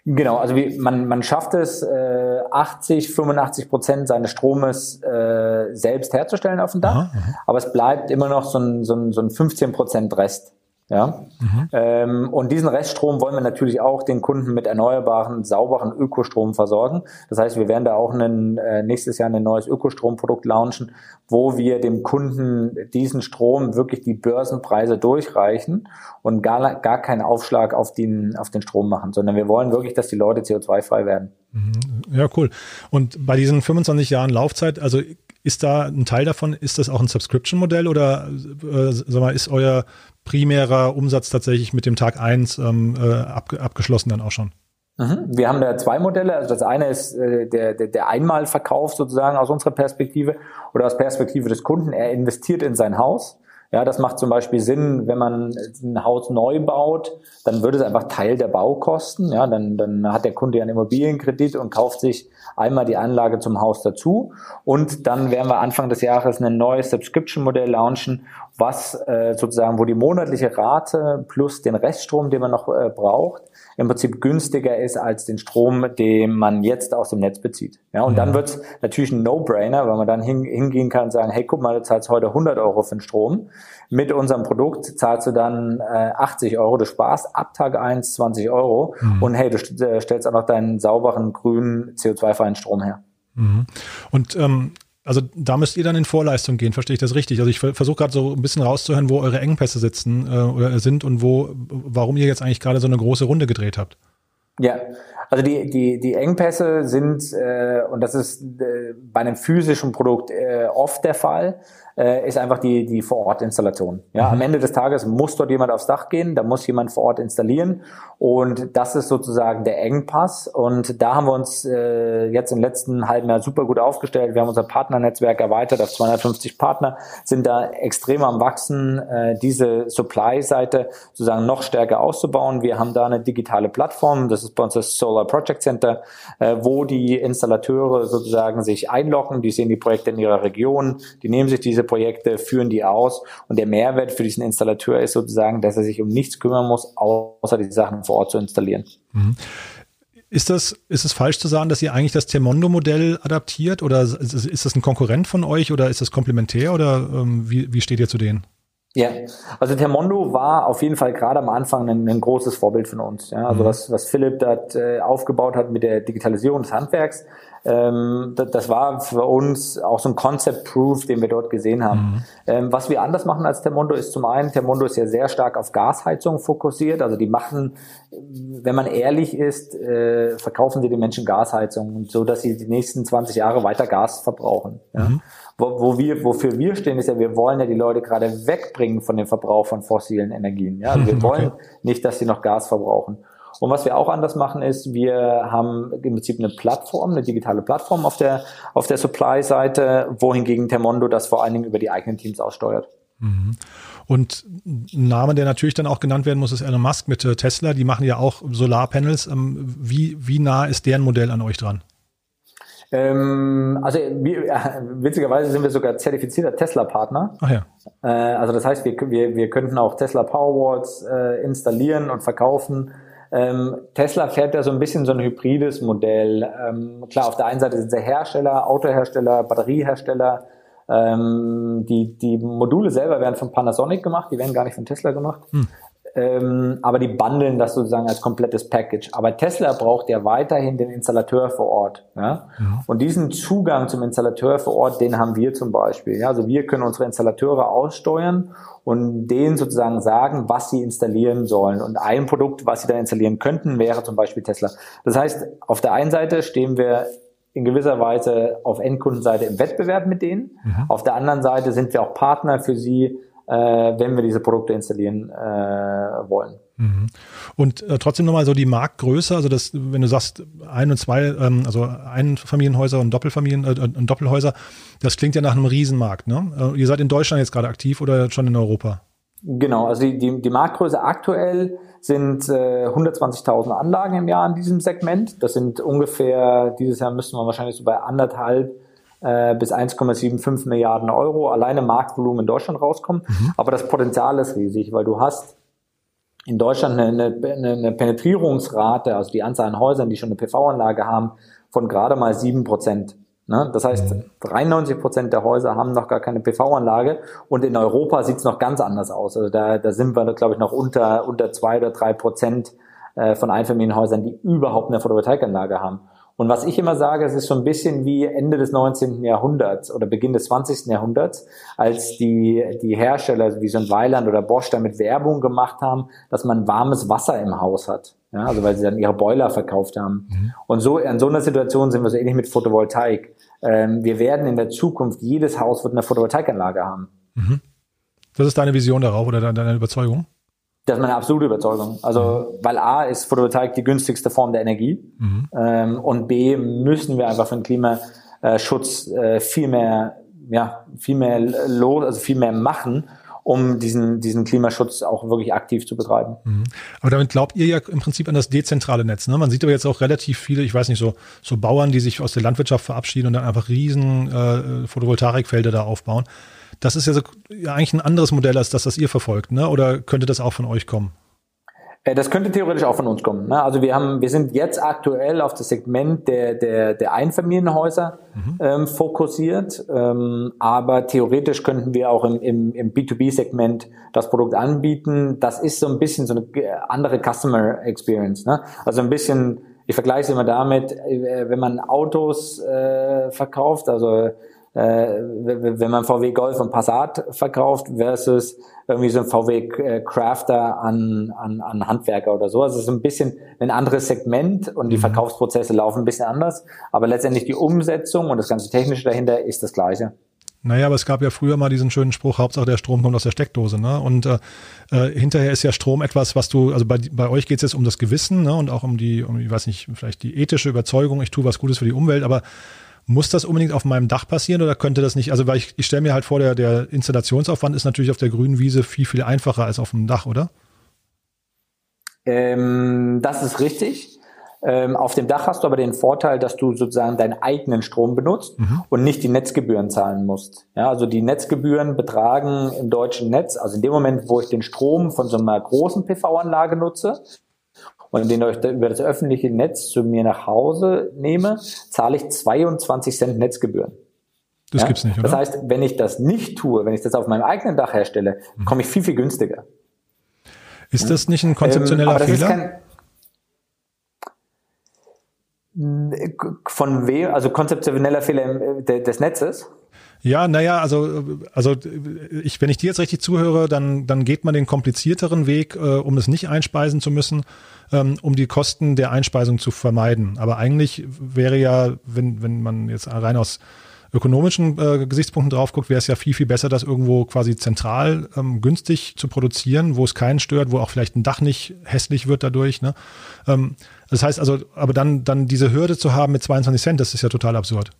Speaker 3: Genau, also wie, man, man schafft es, äh, 80, 85 Prozent seines Stromes äh, selbst herzustellen auf dem Dach, aha, aha. aber es bleibt immer noch so ein, so ein, so ein 15 Prozent Rest. Ja? Mhm. Ähm, und diesen Reststrom wollen wir natürlich auch den Kunden mit erneuerbaren, sauberen Ökostrom versorgen. Das heißt, wir werden da auch einen, äh, nächstes Jahr ein neues Ökostromprodukt launchen, wo wir dem Kunden diesen Strom wirklich die Börsenpreise durchreichen und gar, gar keinen Aufschlag auf den, auf den Strom machen, sondern wir wollen wirklich, dass die Leute CO2-frei werden.
Speaker 1: Mhm. Ja, cool. Und bei diesen 25 Jahren Laufzeit, also ist da ein Teil davon, ist das auch ein Subscription-Modell oder äh, sag mal, ist euer primärer Umsatz tatsächlich mit dem Tag eins ähm, äh, ab, abgeschlossen dann auch schon?
Speaker 3: Mhm. Wir haben da zwei Modelle. Also das eine ist äh, der, der, der Einmalverkauf sozusagen aus unserer Perspektive oder aus Perspektive des Kunden. Er investiert in sein Haus ja, das macht zum Beispiel Sinn, wenn man ein Haus neu baut, dann würde es einfach Teil der Baukosten. Ja, dann, dann hat der Kunde ja einen Immobilienkredit und kauft sich einmal die Anlage zum Haus dazu. Und dann werden wir Anfang des Jahres ein neues Subscription-Modell launchen, was äh, sozusagen, wo die monatliche Rate plus den Reststrom, den man noch äh, braucht, im Prinzip günstiger ist als den Strom, den man jetzt aus dem Netz bezieht. Ja, und mhm. dann wird es natürlich ein No-Brainer, weil man dann hin, hingehen kann und sagen, hey, guck mal, du zahlst heute 100 Euro für den Strom. Mit unserem Produkt zahlst du dann äh, 80 Euro. Du sparst ab Tag 1 20 Euro mhm. und hey, du äh, stellst auch noch deinen sauberen, grünen, CO2-freien Strom her.
Speaker 1: Mhm. Und ähm, also da müsst ihr dann in Vorleistung gehen, verstehe ich das richtig? Also ich versuche gerade so ein bisschen rauszuhören, wo eure Engpässe sitzen äh, oder sind und wo, warum ihr jetzt eigentlich gerade so eine große Runde gedreht habt.
Speaker 3: Ja, also die, die, die Engpässe sind, äh, und das ist äh, bei einem physischen Produkt äh, oft der Fall, äh, ist einfach die, die Vor-Ort-Installation. Ja, mhm. am Ende des Tages muss dort jemand aufs Dach gehen, da muss jemand vor Ort installieren und das ist sozusagen der Engpass und da haben wir uns äh, jetzt im letzten halben Jahr super gut aufgestellt. Wir haben unser Partnernetzwerk erweitert auf 250 Partner, sind da extrem am wachsen, äh, diese Supply-Seite sozusagen noch stärker auszubauen. Wir haben da eine digitale Plattform, das ist bei uns das Solar Project Center, äh, wo die Installateure sozusagen sich einloggen, die sehen die Projekte in ihrer Region, die nehmen sich diese Projekte, führen die aus und der Mehrwert für diesen Installateur ist sozusagen, dass er sich um nichts kümmern muss, außer die Sachen vor Ort zu installieren. Mhm.
Speaker 1: Ist das, ist es falsch zu sagen, dass ihr eigentlich das Temondo-Modell adaptiert oder ist das ein Konkurrent von euch oder ist das komplementär oder ähm, wie, wie steht ihr zu denen?
Speaker 3: Ja, also Termondo war auf jeden Fall gerade am Anfang ein, ein großes Vorbild von uns. Ja, also mhm. was, was Philipp dort äh, aufgebaut hat mit der Digitalisierung des Handwerks, ähm, das, das, war für uns auch so ein Concept-Proof, den wir dort gesehen haben. Mhm. Ähm, was wir anders machen als Termondo ist zum einen, Termondo ist ja sehr stark auf Gasheizung fokussiert. Also die machen, wenn man ehrlich ist, äh, verkaufen sie den Menschen Gasheizung, so dass sie die nächsten 20 Jahre weiter Gas verbrauchen. Ja? Mhm. Wo, wo wir, wofür wir stehen, ist ja, wir wollen ja die Leute gerade wegbringen von dem Verbrauch von fossilen Energien. Ja? Also wir wollen okay. nicht, dass sie noch Gas verbrauchen. Und was wir auch anders machen ist, wir haben im Prinzip eine Plattform, eine digitale Plattform auf der, auf der Supply-Seite, wohingegen Termondo das vor allen Dingen über die eigenen Teams aussteuert.
Speaker 1: Mhm. Und ein Name, der natürlich dann auch genannt werden muss, ist Elon Musk mit äh, Tesla. Die machen ja auch Solarpanels. Ähm, wie, wie nah ist deren Modell an euch dran?
Speaker 3: Ähm, also wir, witzigerweise sind wir sogar zertifizierter Tesla-Partner.
Speaker 1: Ja.
Speaker 3: Äh, also das heißt, wir, wir, wir könnten auch Tesla Powerwalls äh, installieren und verkaufen ähm, Tesla fährt ja so ein bisschen so ein hybrides Modell. Ähm, klar, auf der einen Seite sind sie Hersteller, Autohersteller, Batteriehersteller. Ähm, die, die Module selber werden von Panasonic gemacht, die werden gar nicht von Tesla gemacht. Hm ähm, aber die bundeln das sozusagen als komplettes Package. Aber Tesla braucht ja weiterhin den Installateur vor Ort. Ja? ja? Und diesen Zugang zum Installateur vor Ort, den haben wir zum Beispiel. Ja? Also wir können unsere Installateure aussteuern und denen sozusagen sagen, was sie installieren sollen. Und ein Produkt, was sie da installieren könnten, wäre zum Beispiel Tesla. Das heißt, auf der einen Seite stehen wir in gewisser Weise auf Endkundenseite im Wettbewerb mit denen. Mhm. Auf der anderen Seite sind wir auch Partner für sie, wenn wir diese Produkte installieren äh, wollen.
Speaker 1: Mhm. Und äh, trotzdem nochmal so die Marktgröße, also das, wenn du sagst, ein und zwei, ähm, also Einfamilienhäuser und Doppelfamilien äh, und Doppelhäuser, das klingt ja nach einem Riesenmarkt, ne? Äh, ihr seid in Deutschland jetzt gerade aktiv oder schon in Europa?
Speaker 3: Genau, also die, die, die Marktgröße aktuell sind äh, 120.000 Anlagen im Jahr in diesem Segment. Das sind ungefähr, dieses Jahr müssen wir wahrscheinlich so bei anderthalb äh, bis 1,75 Milliarden Euro alleine Marktvolumen in Deutschland rauskommen. Mhm. Aber das Potenzial ist riesig, weil du hast in Deutschland eine, eine, eine Penetrierungsrate, also die Anzahl an Häusern, die schon eine PV-Anlage haben, von gerade mal sieben Prozent. Ne? Das heißt, 93 Prozent der Häuser haben noch gar keine PV-Anlage und in Europa sieht es noch ganz anders aus. Also da, da sind wir, glaube ich, noch unter, unter zwei oder drei Prozent äh, von Einfamilienhäusern, die überhaupt eine Photovoltaikanlage haben. Und was ich immer sage, es ist so ein bisschen wie Ende des 19. Jahrhunderts oder Beginn des 20. Jahrhunderts, als die, die Hersteller wie so ein Weiland oder Bosch damit Werbung gemacht haben, dass man warmes Wasser im Haus hat. Ja, also weil sie dann ihre Boiler verkauft haben. Mhm. Und so in so einer Situation sind wir so ähnlich mit Photovoltaik. Ähm, wir werden in der Zukunft, jedes Haus wird eine Photovoltaikanlage haben. Mhm.
Speaker 1: Das ist deine Vision darauf oder deine Überzeugung?
Speaker 3: Das ist meine absolute Überzeugung. Also, weil A ist Photovoltaik die günstigste Form der Energie mhm. ähm, und B müssen wir einfach für den Klimaschutz äh, viel mehr, ja, viel mehr los, also viel mehr machen, um diesen, diesen Klimaschutz auch wirklich aktiv zu betreiben. Mhm.
Speaker 1: Aber damit glaubt ihr ja im Prinzip an das dezentrale Netz. Ne? Man sieht aber jetzt auch relativ viele, ich weiß nicht, so, so Bauern, die sich aus der Landwirtschaft verabschieden und dann einfach riesen äh, Photovoltaikfelder da aufbauen. Das ist ja, so, ja eigentlich ein anderes Modell als das, das ihr verfolgt, ne? Oder könnte das auch von euch kommen?
Speaker 3: Äh, das könnte theoretisch auch von uns kommen. Ne? Also wir haben, wir sind jetzt aktuell auf das Segment der, der, der Einfamilienhäuser mhm. ähm, fokussiert, ähm, aber theoretisch könnten wir auch im, im, im B2B-Segment das Produkt anbieten. Das ist so ein bisschen so eine andere Customer Experience. Ne? Also ein bisschen, ich vergleiche es immer damit, äh, wenn man Autos äh, verkauft, also äh, wenn man VW Golf und Passat verkauft versus irgendwie so ein VW äh, Crafter an, an, an Handwerker oder so. Also es ist ein bisschen ein anderes Segment und die mhm. Verkaufsprozesse laufen ein bisschen anders, aber letztendlich die Umsetzung und das ganze Technische dahinter ist das gleiche.
Speaker 1: Naja, aber es gab ja früher mal diesen schönen Spruch, Hauptsache der Strom kommt aus der Steckdose, ne? Und äh, äh hinterher ist ja Strom etwas, was du, also bei, bei euch geht es jetzt um das Gewissen, ne? Und auch um die, um, ich weiß nicht, vielleicht die ethische Überzeugung, ich tue was Gutes für die Umwelt, aber muss das unbedingt auf meinem Dach passieren oder könnte das nicht? Also, weil ich, ich stelle mir halt vor, der, der Installationsaufwand ist natürlich auf der grünen Wiese viel, viel einfacher als auf dem Dach, oder?
Speaker 3: Ähm, das ist richtig. Ähm, auf dem Dach hast du aber den Vorteil, dass du sozusagen deinen eigenen Strom benutzt mhm. und nicht die Netzgebühren zahlen musst. Ja, also die Netzgebühren betragen im deutschen Netz, also in dem Moment, wo ich den Strom von so einer großen PV-Anlage nutze, und den ich über das öffentliche Netz zu mir nach Hause nehme, zahle ich 22 Cent Netzgebühren.
Speaker 1: Das ja? gibt's nicht, oder?
Speaker 3: Das heißt, wenn ich das nicht tue, wenn ich das auf meinem eigenen Dach herstelle, mhm. komme ich viel, viel günstiger.
Speaker 1: Ist das nicht ein konzeptioneller ähm, Fehler?
Speaker 3: von wem, also konzeptioneller Fehler des Netzes?
Speaker 1: Ja, naja, also, also ich, wenn ich dir jetzt richtig zuhöre, dann, dann geht man den komplizierteren Weg, äh, um es nicht einspeisen zu müssen, ähm, um die Kosten der Einspeisung zu vermeiden. Aber eigentlich wäre ja, wenn, wenn man jetzt rein aus ökonomischen äh, Gesichtspunkten drauf guckt, wäre es ja viel, viel besser, das irgendwo quasi zentral ähm, günstig zu produzieren, wo es keinen stört, wo auch vielleicht ein Dach nicht hässlich wird dadurch. Ne? Ähm, das heißt also, aber dann, dann diese Hürde zu haben mit 22 Cent, das ist ja total absurd.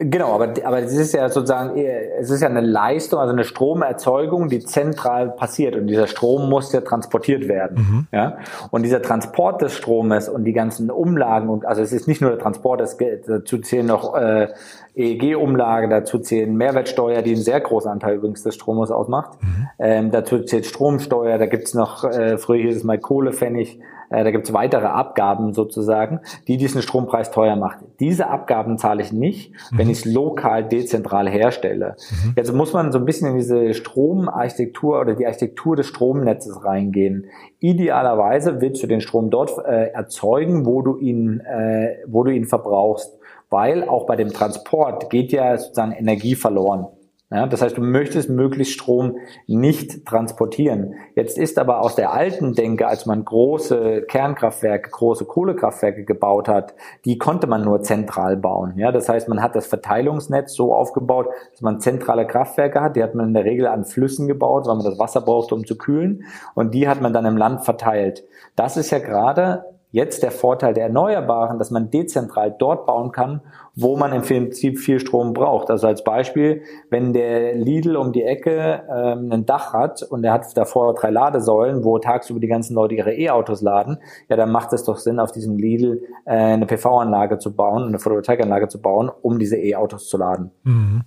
Speaker 3: Genau, aber, aber es ist ja sozusagen, es ist ja eine Leistung, also eine Stromerzeugung, die zentral passiert und dieser Strom muss ja transportiert werden. Mhm. Ja? Und dieser Transport des Stromes und die ganzen Umlagen und also es ist nicht nur der Transport, es, dazu zählen noch äh, EEG-Umlage, dazu zählen Mehrwertsteuer, die einen sehr großen Anteil übrigens des Stromes ausmacht. Mhm. Ähm, dazu zählt Stromsteuer, da gibt's noch, äh, früher hieß es mal Kohlepfennig, äh, da gibt es weitere Abgaben sozusagen, die diesen Strompreis teuer macht. Diese Abgaben zahle ich nicht, mhm. wenn ich es lokal dezentral herstelle. Mhm. Jetzt muss man so ein bisschen in diese Stromarchitektur oder die Architektur des Stromnetzes reingehen. Idealerweise willst du den Strom dort äh, erzeugen, wo du ihn, äh, wo du ihn verbrauchst. Weil auch bei dem Transport geht ja sozusagen Energie verloren. Ja, das heißt, du möchtest möglichst Strom nicht transportieren. Jetzt ist aber aus der alten Denke, als man große Kernkraftwerke, große Kohlekraftwerke gebaut hat, die konnte man nur zentral bauen. Ja, das heißt, man hat das Verteilungsnetz so aufgebaut, dass man zentrale Kraftwerke hat. Die hat man in der Regel an Flüssen gebaut, weil man das Wasser brauchte, um zu kühlen. Und die hat man dann im Land verteilt. Das ist ja gerade jetzt der Vorteil der Erneuerbaren, dass man dezentral dort bauen kann, wo man im Prinzip viel Strom braucht. Also als Beispiel, wenn der Lidl um die Ecke ähm, ein Dach hat und er hat davor drei Ladesäulen, wo tagsüber die ganzen Leute ihre E-Autos laden, ja, dann macht es doch Sinn, auf diesem Lidl äh, eine PV-Anlage zu bauen, eine Photovoltaikanlage zu bauen, um diese E-Autos zu laden.
Speaker 1: Mhm.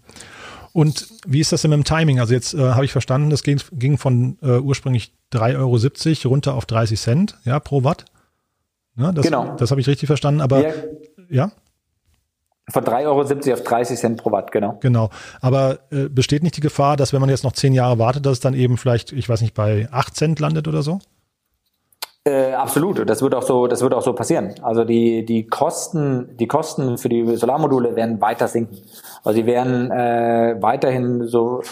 Speaker 1: Und wie ist das denn mit dem Timing? Also jetzt äh, habe ich verstanden, das ging, ging von äh, ursprünglich 3,70 Euro runter auf 30 Cent ja, pro Watt. Ne, das, genau. Das habe ich richtig verstanden. Aber ja. Ja?
Speaker 3: Von 3,70 Euro auf 30 Cent pro Watt, genau.
Speaker 1: Genau. Aber äh, besteht nicht die Gefahr, dass wenn man jetzt noch zehn Jahre wartet, dass es dann eben vielleicht, ich weiß nicht, bei 8 Cent landet oder so?
Speaker 3: Äh, absolut, das wird auch so, das wird auch so passieren. Also die die Kosten, die Kosten für die Solarmodule werden weiter sinken. Also die werden äh, weiterhin so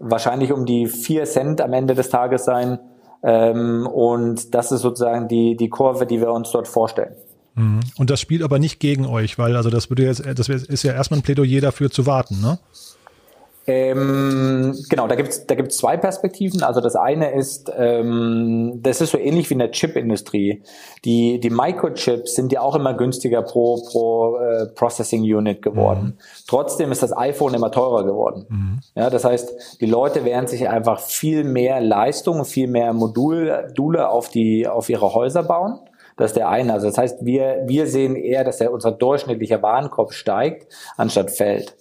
Speaker 3: wahrscheinlich um die vier Cent am Ende des Tages sein. Ähm, und das ist sozusagen die die Kurve, die wir uns dort vorstellen.
Speaker 1: Mhm. Und das spielt aber nicht gegen euch, weil also das würde jetzt, das ist ja erstmal ein Plädoyer dafür zu warten, ne?
Speaker 3: Ähm, genau, da gibt's da gibt's zwei Perspektiven. Also das eine ist, ähm, das ist so ähnlich wie in der Chip-Industrie. Die, die Microchips sind ja auch immer günstiger pro, pro äh, Processing Unit geworden. Mhm. Trotzdem ist das iPhone immer teurer geworden. Mhm. Ja, das heißt, die Leute werden sich einfach viel mehr Leistung, viel mehr Module auf, die, auf ihre Häuser bauen. Das ist der eine. Also das heißt, wir, wir sehen eher, dass der, unser durchschnittlicher Warenkorb steigt, anstatt fällt.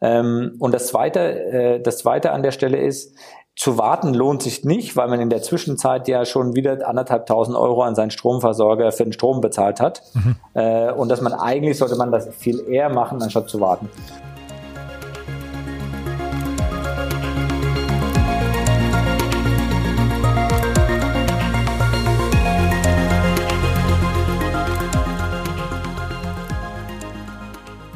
Speaker 3: Ähm, und das zweite, äh, das zweite an der Stelle ist, zu warten lohnt sich nicht, weil man in der Zwischenzeit ja schon wieder anderthalb tausend Euro an seinen Stromversorger für den Strom bezahlt hat. Mhm. Äh, und dass man eigentlich sollte man das viel eher machen, anstatt zu warten.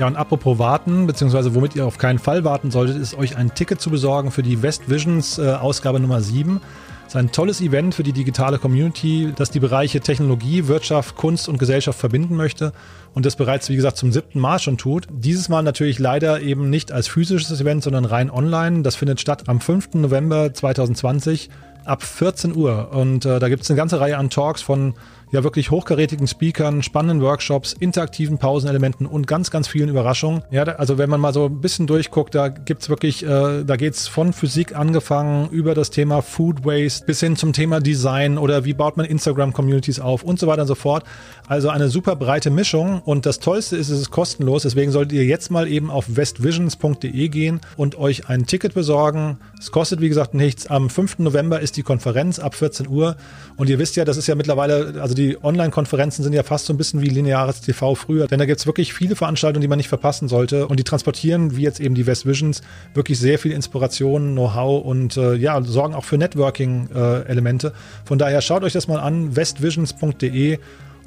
Speaker 1: Ja, und apropos warten, beziehungsweise womit ihr auf keinen Fall warten solltet, ist euch ein Ticket zu besorgen für die West Visions äh, Ausgabe Nummer 7. Es ist ein tolles Event für die digitale Community, das die Bereiche Technologie, Wirtschaft, Kunst und Gesellschaft verbinden möchte und das bereits, wie gesagt, zum siebten Mal schon tut. Dieses Mal natürlich leider eben nicht als physisches Event, sondern rein online. Das findet statt am 5. November 2020 ab 14 Uhr. Und äh, da gibt es eine ganze Reihe an Talks von ja wirklich hochkarätigen Speakern, spannenden Workshops, interaktiven Pausenelementen und ganz, ganz vielen Überraschungen. Ja, also wenn man mal so ein bisschen durchguckt, da gibt's wirklich, äh, da geht's von Physik angefangen über das Thema Food Waste bis hin zum Thema Design oder wie baut man Instagram-Communities auf und so weiter und so fort. Also eine super breite Mischung und das Tollste ist, es ist kostenlos. Deswegen solltet ihr jetzt mal eben auf westvisions.de gehen und euch ein Ticket besorgen. Es kostet, wie gesagt, nichts. Am 5. November ist die Konferenz ab 14 Uhr und ihr wisst ja, das ist ja mittlerweile, also die die Online-Konferenzen sind ja fast so ein bisschen wie lineares TV früher, denn da gibt es wirklich viele Veranstaltungen, die man nicht verpassen sollte und die transportieren, wie jetzt eben die West Visions, wirklich sehr viel Inspiration, Know-how und äh, ja, sorgen auch für Networking-Elemente. Äh, Von daher schaut euch das mal an, westvisions.de.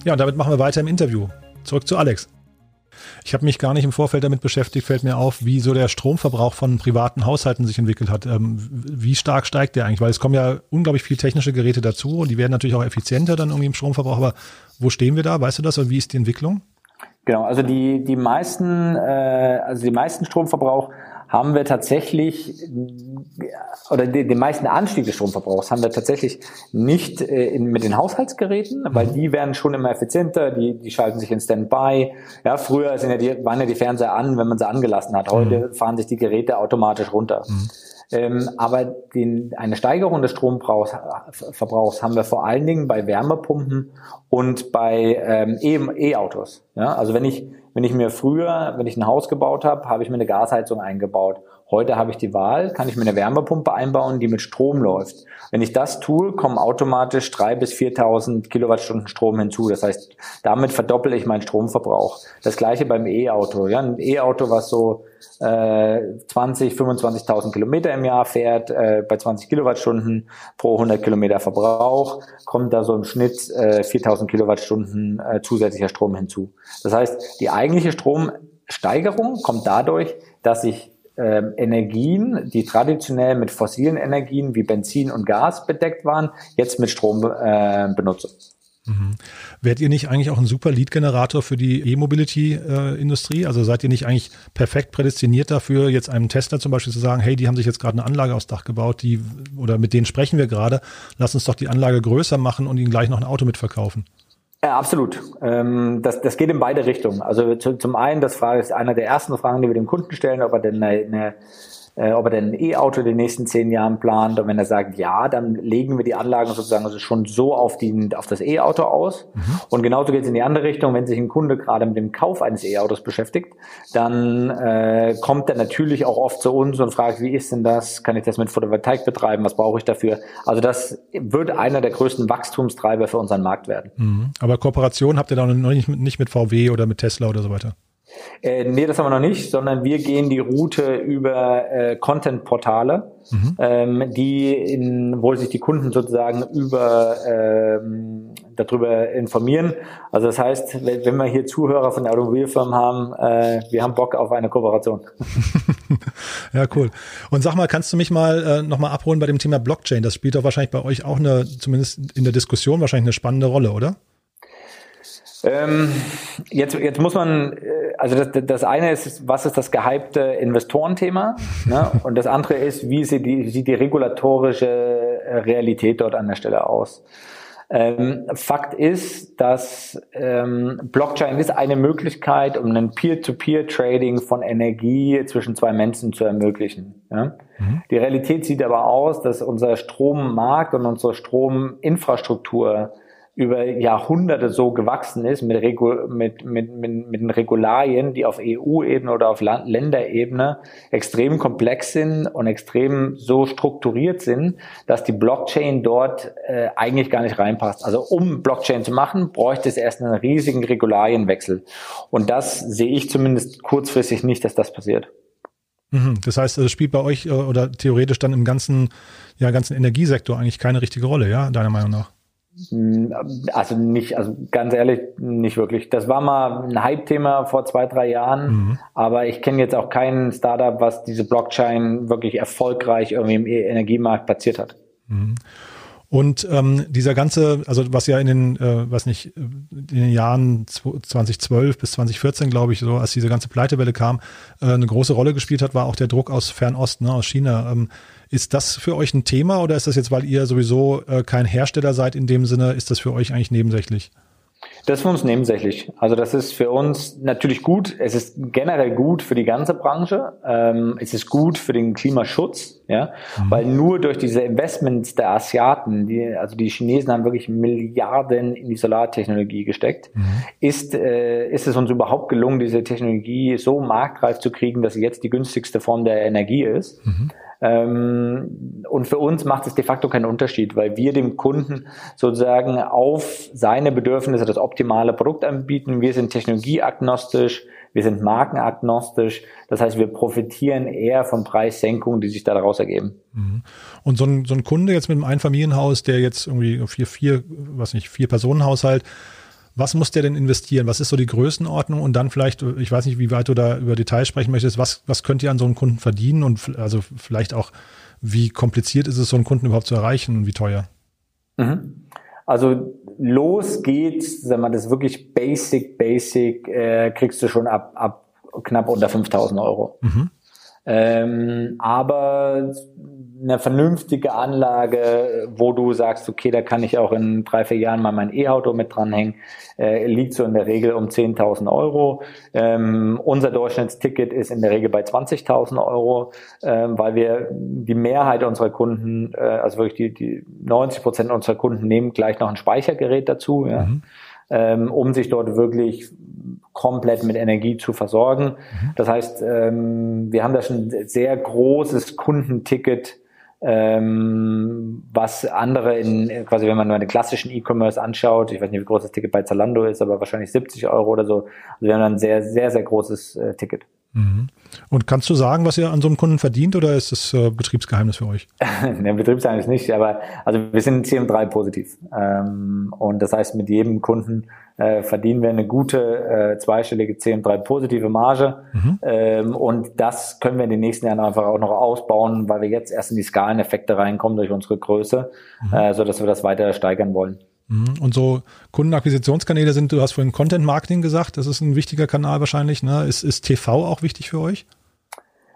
Speaker 1: Ja, und damit machen wir weiter im Interview. Zurück zu Alex. Ich habe mich gar nicht im Vorfeld damit beschäftigt, fällt mir auf, wie so der Stromverbrauch von privaten Haushalten sich entwickelt hat. Ähm, wie stark steigt der eigentlich? Weil es kommen ja unglaublich viele technische Geräte dazu und die werden natürlich auch effizienter dann irgendwie im Stromverbrauch. Aber wo stehen wir da? Weißt du das? Und wie ist die Entwicklung?
Speaker 3: Genau, also die, die meisten, äh, also die meisten Stromverbrauch haben wir tatsächlich, oder den, meisten Anstieg des Stromverbrauchs haben wir tatsächlich nicht äh, in, mit den Haushaltsgeräten, weil die werden schon immer effizienter, die, die schalten sich in Standby. Ja, früher sind ja die, waren ja die Fernseher an, wenn man sie angelassen hat. Heute mhm. fahren sich die Geräte automatisch runter. Mhm. Ähm, aber den, eine Steigerung des Stromverbrauchs haben wir vor allen Dingen bei Wärmepumpen und bei ähm, E-Autos. Ja, also wenn ich wenn ich mir früher, wenn ich ein Haus gebaut habe, habe ich mir eine Gasheizung eingebaut. Heute habe ich die Wahl, kann ich mir eine Wärmepumpe einbauen, die mit Strom läuft. Wenn ich das tue, kommen automatisch drei bis 4.000 Kilowattstunden Strom hinzu. Das heißt, damit verdoppel ich meinen Stromverbrauch. Das gleiche beim E-Auto. Ja, ein E-Auto, was so äh, 20, 25.000 Kilometer im Jahr fährt, äh, bei 20 Kilowattstunden pro 100 Kilometer Verbrauch, kommt da so im Schnitt äh, 4.000 Kilowattstunden äh, zusätzlicher Strom hinzu. Das heißt, die eigentliche Stromsteigerung kommt dadurch, dass ich äh, Energien, die traditionell mit fossilen Energien wie Benzin und Gas bedeckt waren, jetzt mit Strom äh, benutze.
Speaker 1: Mhm. Wärt ihr nicht eigentlich auch ein super Lead-Generator für die E-Mobility-Industrie? Äh, also seid ihr nicht eigentlich perfekt prädestiniert dafür, jetzt einem Tesla zum Beispiel zu sagen, hey, die haben sich jetzt gerade eine Anlage aufs Dach gebaut, die, oder mit denen sprechen wir gerade, lass uns doch die Anlage größer machen und ihnen gleich noch ein Auto mitverkaufen?
Speaker 3: Ja, absolut. Ähm, das, das geht in beide Richtungen. Also zu, zum einen, das ist einer der ersten Fragen, die wir dem Kunden stellen, ob er denn eine, eine äh, ob er denn ein E-Auto in den nächsten zehn Jahren plant. Und wenn er sagt, ja, dann legen wir die Anlagen sozusagen also schon so auf, die, auf das E-Auto aus. Mhm. Und genauso geht es in die andere Richtung. Wenn sich ein Kunde gerade mit dem Kauf eines E-Autos beschäftigt, dann äh, kommt er natürlich auch oft zu uns und fragt, wie ist denn das? Kann ich das mit Photovoltaik betreiben? Was brauche ich dafür? Also das wird einer der größten Wachstumstreiber für unseren Markt werden.
Speaker 1: Mhm. Aber Kooperation habt ihr da noch nicht, nicht mit VW oder mit Tesla oder so weiter?
Speaker 3: Äh, nee, das haben wir noch nicht, sondern wir gehen die Route über äh, Content-Portale, mhm. ähm, die in, wo sich die Kunden sozusagen über ähm, darüber informieren. Also das heißt, wenn, wenn wir hier Zuhörer von der Automobilfirmen haben, äh, wir haben Bock auf eine Kooperation.
Speaker 1: ja, cool. Und sag mal, kannst du mich mal äh, nochmal abholen bei dem Thema Blockchain? Das spielt doch wahrscheinlich bei euch auch eine, zumindest in der Diskussion, wahrscheinlich eine spannende Rolle, oder?
Speaker 3: Ähm, jetzt, jetzt muss man, äh, also das, das eine ist, was ist das gehypte Investorenthema? Ne? Und das andere ist, wie sieht die, sieht die regulatorische äh, Realität dort an der Stelle aus? Ähm, Fakt ist, dass ähm, Blockchain ist eine Möglichkeit, um ein Peer-to-Peer-Trading von Energie zwischen zwei Menschen zu ermöglichen. Ja? Mhm. Die Realität sieht aber aus, dass unser Strommarkt und unsere Strominfrastruktur über Jahrhunderte so gewachsen ist mit, Regu mit, mit, mit, mit den Regularien, die auf EU-Ebene oder auf Land Länderebene extrem komplex sind und extrem so strukturiert sind, dass die Blockchain dort äh, eigentlich gar nicht reinpasst. Also um Blockchain zu machen, bräuchte es erst einen riesigen Regularienwechsel. Und das sehe ich zumindest kurzfristig nicht, dass das passiert.
Speaker 1: Mhm. Das heißt, es spielt bei euch äh, oder theoretisch dann im ganzen, ja, ganzen Energiesektor eigentlich keine richtige Rolle, ja, deiner Meinung nach?
Speaker 3: Also nicht, also ganz ehrlich, nicht wirklich. Das war mal ein Hype-Thema vor zwei, drei Jahren, mhm. aber ich kenne jetzt auch kein Startup, was diese Blockchain wirklich erfolgreich irgendwie im Energiemarkt platziert hat. Mhm.
Speaker 1: Und ähm, dieser ganze, also was ja in den, äh, was nicht, in den Jahren 2012 bis 2014, glaube ich, so als diese ganze Pleitewelle kam, äh, eine große Rolle gespielt hat, war auch der Druck aus Fernost, ne, aus China. Ähm, ist das für euch ein Thema oder ist das jetzt, weil ihr sowieso äh, kein Hersteller seid in dem Sinne, ist das für euch eigentlich nebensächlich?
Speaker 3: Das ist für uns nebensächlich. Also das ist für uns natürlich gut. Es ist generell gut für die ganze Branche. Ähm, es ist gut für den Klimaschutz, ja, mhm. weil nur durch diese Investments der Asiaten, die, also die Chinesen haben wirklich Milliarden in die Solartechnologie gesteckt, mhm. ist, äh, ist es uns überhaupt gelungen, diese Technologie so marktreif zu kriegen, dass sie jetzt die günstigste Form der Energie ist. Mhm. Ähm, und für uns macht es de facto keinen Unterschied, weil wir dem Kunden sozusagen auf seine Bedürfnisse das optimale Produkt anbieten. Wir sind technologieagnostisch, wir sind markenagnostisch. Das heißt, wir profitieren eher von Preissenkungen, die sich daraus ergeben. Mhm.
Speaker 1: Und so ein, so ein Kunde jetzt mit einem Einfamilienhaus, der jetzt irgendwie vier, vier, was nicht, vier Personenhaushalt, was muss der denn investieren? Was ist so die Größenordnung? Und dann vielleicht, ich weiß nicht, wie weit du da über Details sprechen möchtest, was, was könnt ihr an so einem Kunden verdienen? Und also vielleicht auch, wie kompliziert ist es, so einen Kunden überhaupt zu erreichen und wie teuer?
Speaker 3: Mhm. Also los geht's, sag mal, das wirklich basic, basic, äh, kriegst du schon ab, ab knapp unter 5000 Euro. Mhm. Ähm, aber eine vernünftige Anlage, wo du sagst, okay, da kann ich auch in drei, vier Jahren mal mein E-Auto mit dranhängen, äh, liegt so in der Regel um 10.000 Euro. Ähm, unser Durchschnittsticket ist in der Regel bei 20.000 Euro, äh, weil wir die Mehrheit unserer Kunden, äh, also wirklich die, die 90 Prozent unserer Kunden nehmen gleich noch ein Speichergerät dazu, ja, mhm. Ähm, um sich dort wirklich komplett mit Energie zu versorgen. Mhm. Das heißt, ähm, wir haben da schon ein sehr großes Kundenticket ähm, was andere in, quasi wenn man nur den klassischen E-Commerce anschaut, ich weiß nicht, wie groß das Ticket bei Zalando ist, aber wahrscheinlich 70 Euro oder so. Also wir haben dann ein sehr, sehr, sehr großes äh, Ticket.
Speaker 1: Mhm. Und kannst du sagen, was ihr an so einem Kunden verdient oder ist das äh, Betriebsgeheimnis für euch?
Speaker 3: ne, Betriebsgeheimnis nicht, aber also wir sind CM3 positiv. Ähm, und das heißt, mit jedem Kunden äh, verdienen wir eine gute äh, zweistellige CM3 positive Marge. Mhm. Ähm, und das können wir in den nächsten Jahren einfach auch noch ausbauen, weil wir jetzt erst in die Skaleneffekte reinkommen durch unsere Größe, mhm. äh, so dass wir das weiter steigern wollen.
Speaker 1: Mhm. Und so Kundenakquisitionskanäle sind, du hast vorhin Content Marketing gesagt, das ist ein wichtiger Kanal wahrscheinlich. Ne? Ist, ist TV auch wichtig für euch?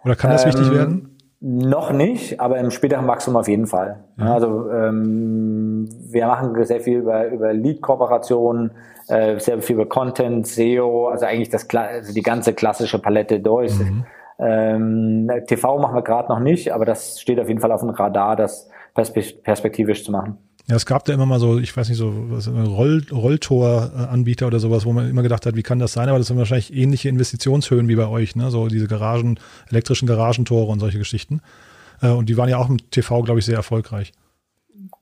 Speaker 1: Oder kann das ähm, wichtig werden?
Speaker 3: Noch nicht, aber im späteren Wachstum auf jeden Fall. Ja. Also ähm, wir machen sehr viel über, über Lead-Kooperationen, äh, sehr viel über Content, SEO, also eigentlich das also die ganze klassische Palette durch. Mhm. Ähm, TV machen wir gerade noch nicht, aber das steht auf jeden Fall auf dem Radar, das perspektivisch zu machen.
Speaker 1: Ja, es gab da immer mal so, ich weiß nicht, so Roll, Rolltor-Anbieter oder sowas, wo man immer gedacht hat, wie kann das sein? Aber das sind wahrscheinlich ähnliche Investitionshöhen wie bei euch, ne? So diese Garagen, elektrischen Garagentore und solche Geschichten. Äh, und die waren ja auch im TV, glaube ich, sehr erfolgreich.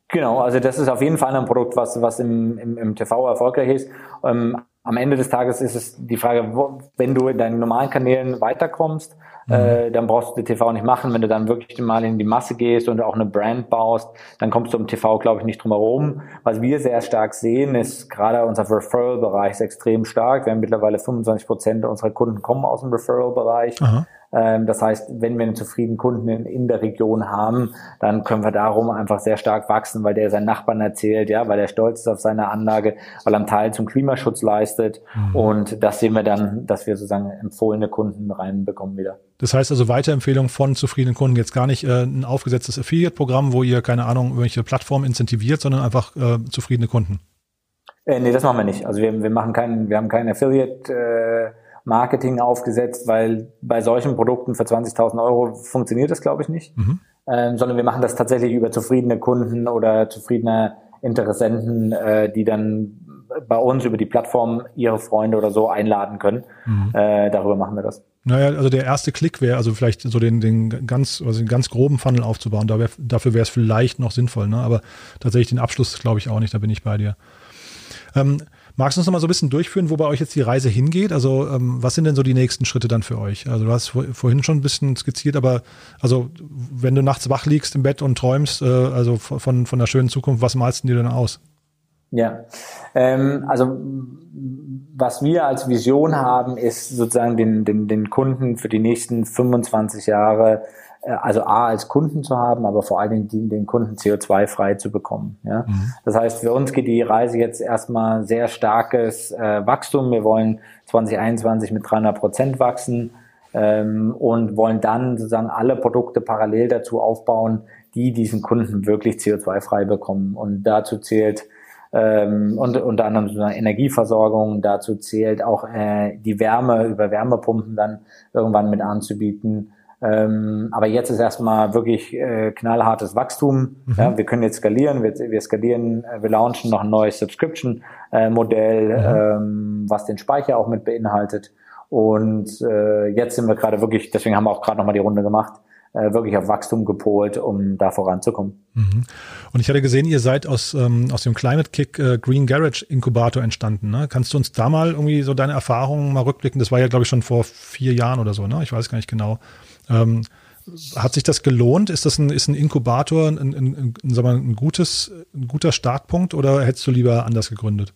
Speaker 3: Genau, also das ist auf jeden Fall ein Produkt, was, was im, im, im TV erfolgreich ist. Ähm, am Ende des Tages ist es die Frage, wo, wenn du in deinen normalen Kanälen weiterkommst, mhm. äh, dann brauchst du TV nicht machen. Wenn du dann wirklich mal in die Masse gehst und auch eine Brand baust, dann kommst du im TV, glaube ich, nicht drum herum. Was wir sehr stark sehen, ist gerade unser Referral-Bereich extrem stark. Wir haben mittlerweile 25 Prozent unserer Kunden kommen aus dem Referral-Bereich. Ähm, das heißt, wenn wir einen zufriedenen Kunden in, der Region haben, dann können wir darum einfach sehr stark wachsen, weil der seinen Nachbarn erzählt, ja, weil er stolz ist auf seine Anlage, weil er einen Teil zum Klimaschutz leistet. Mhm. Und das sehen wir dann, dass wir sozusagen empfohlene Kunden reinbekommen wieder.
Speaker 1: Das heißt also Weiterempfehlung von zufriedenen Kunden, jetzt gar nicht äh, ein aufgesetztes Affiliate-Programm, wo ihr, keine Ahnung, irgendwelche Plattformen incentiviert, sondern einfach äh, zufriedene Kunden.
Speaker 3: Äh, nee, das machen wir nicht. Also wir, wir machen keinen, wir haben keinen Affiliate, äh, Marketing aufgesetzt, weil bei solchen Produkten für 20.000 Euro funktioniert das, glaube ich, nicht. Mhm. Ähm, sondern wir machen das tatsächlich über zufriedene Kunden oder zufriedene Interessenten, äh, die dann bei uns über die Plattform ihre Freunde oder so einladen können. Mhm. Äh, darüber machen wir das.
Speaker 1: Naja, also der erste Klick wäre, also vielleicht so den, den ganz, also den ganz groben Funnel aufzubauen. Da wär, dafür wäre es vielleicht noch sinnvoll, ne? Aber tatsächlich den Abschluss glaube ich auch nicht, da bin ich bei dir. Ähm, Magst du uns noch mal so ein bisschen durchführen, wo bei euch jetzt die Reise hingeht? Also ähm, was sind denn so die nächsten Schritte dann für euch? Also du hast vor, vorhin schon ein bisschen skizziert, aber also wenn du nachts wach liegst im Bett und träumst, äh, also von, von der schönen Zukunft, was malst du dir denn aus?
Speaker 3: Ja, ähm, also was wir als Vision haben, ist sozusagen den, den, den Kunden für die nächsten 25 Jahre also A als Kunden zu haben, aber vor allen Dingen den Kunden CO2-frei zu bekommen. Ja? Mhm. Das heißt, für uns geht die Reise jetzt erstmal sehr starkes äh, Wachstum. Wir wollen 2021 mit 300 Prozent wachsen ähm, und wollen dann sozusagen alle Produkte parallel dazu aufbauen, die diesen Kunden wirklich CO2-frei bekommen. Und dazu zählt ähm, und unter anderem so eine Energieversorgung, dazu zählt auch äh, die Wärme über Wärmepumpen dann irgendwann mit anzubieten ähm, aber jetzt ist erstmal wirklich äh, knallhartes Wachstum. Mhm. Ja, wir können jetzt skalieren, wir, wir skalieren, äh, wir launchen noch ein neues Subscription-Modell, mhm. ähm, was den Speicher auch mit beinhaltet. Und äh, jetzt sind wir gerade wirklich, deswegen haben wir auch gerade nochmal die Runde gemacht, äh, wirklich auf Wachstum gepolt, um da voranzukommen.
Speaker 1: Mhm. Und ich hatte gesehen, ihr seid aus, ähm, aus dem Climate Kick äh, Green Garage Inkubator entstanden. Ne? Kannst du uns da mal irgendwie so deine Erfahrungen mal rückblicken? Das war ja, glaube ich, schon vor vier Jahren oder so, ne? Ich weiß gar nicht genau. Ähm, hat sich das gelohnt? Ist das ein, ist ein Inkubator ein, ein, ein, ein, ein, gutes, ein guter Startpunkt oder hättest du lieber anders gegründet?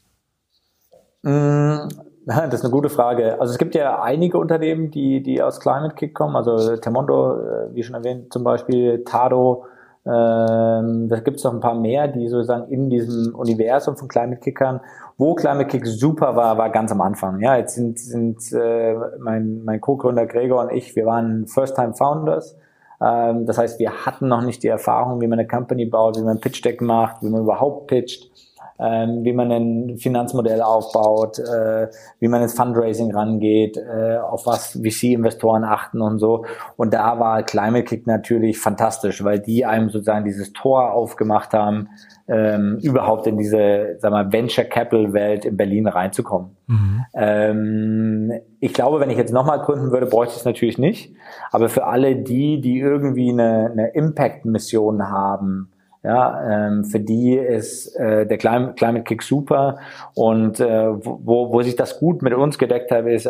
Speaker 3: Mm, das ist eine gute Frage. Also es gibt ja einige Unternehmen, die, die aus Climate Kick kommen, also Termondo, äh, wie schon erwähnt, zum Beispiel Tado, ähm, da gibt es noch ein paar mehr, die sozusagen in diesem Universum von Climate Kickern wo Climate Kick super war, war ganz am Anfang. Ja, jetzt sind, sind äh, mein, mein Co-Gründer Gregor und ich, wir waren First-Time-Founders. Ähm, das heißt, wir hatten noch nicht die Erfahrung, wie man eine Company baut, wie man Pitch-Deck macht, wie man überhaupt pitcht, ähm, wie man ein Finanzmodell aufbaut, äh, wie man ins Fundraising rangeht, äh, auf was VC-Investoren achten und so. Und da war Climate Kick natürlich fantastisch, weil die einem sozusagen dieses Tor aufgemacht haben, ähm, überhaupt in diese sag mal, Venture Capital Welt in Berlin reinzukommen. Mhm. Ähm, ich glaube, wenn ich jetzt nochmal gründen würde, bräuchte ich es natürlich nicht. Aber für alle die, die irgendwie eine, eine Impact-Mission haben, ja, ähm, für die ist äh, der Climate, Climate Kick super und äh, wo, wo sich das gut mit uns gedeckt hat, ist, äh,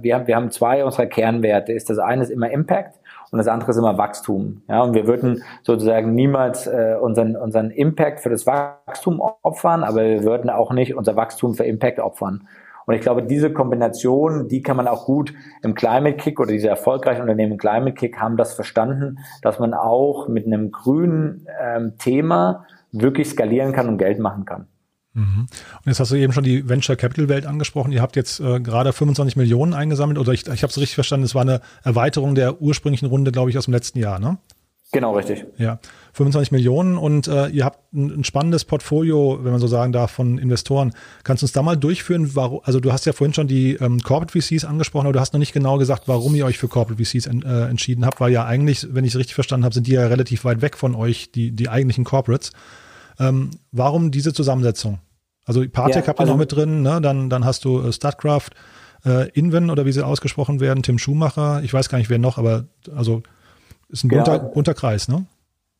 Speaker 3: wir haben, wir haben zwei unserer Kernwerte. Ist das eine ist immer Impact und das andere ist immer Wachstum. Ja, und wir würden sozusagen niemals äh, unseren, unseren Impact für das Wachstum opfern, aber wir würden auch nicht unser Wachstum für Impact opfern. Und ich glaube, diese Kombination, die kann man auch gut im Climate Kick oder diese erfolgreichen Unternehmen im Climate Kick haben das verstanden, dass man auch mit einem grünen ähm, Thema wirklich skalieren kann und Geld machen kann.
Speaker 1: Mhm. Und jetzt hast du eben schon die Venture Capital Welt angesprochen. Ihr habt jetzt äh, gerade 25 Millionen eingesammelt oder ich, ich habe es richtig verstanden, es war eine Erweiterung der ursprünglichen Runde, glaube ich, aus dem letzten Jahr, ne?
Speaker 3: Genau, richtig.
Speaker 1: Ja, 25 Millionen und äh, ihr habt ein, ein, spannendes Portfolio, wenn man so sagen darf, von Investoren. Kannst du uns da mal durchführen, warum, also du hast ja vorhin schon die ähm, Corporate VCs angesprochen, aber du hast noch nicht genau gesagt, warum ihr euch für Corporate VCs en, äh, entschieden habt, weil ja eigentlich, wenn ich es richtig verstanden habe, sind die ja relativ weit weg von euch, die, die eigentlichen Corporates. Ähm, warum diese Zusammensetzung? Also Partec ja, habt ihr also, noch mit drin, ne? dann, dann hast du äh, Statcraft, äh, Inven oder wie sie ausgesprochen werden, Tim Schumacher, ich weiß gar nicht wer noch, aber also ist ein bunter, ja. bunter Kreis, ne?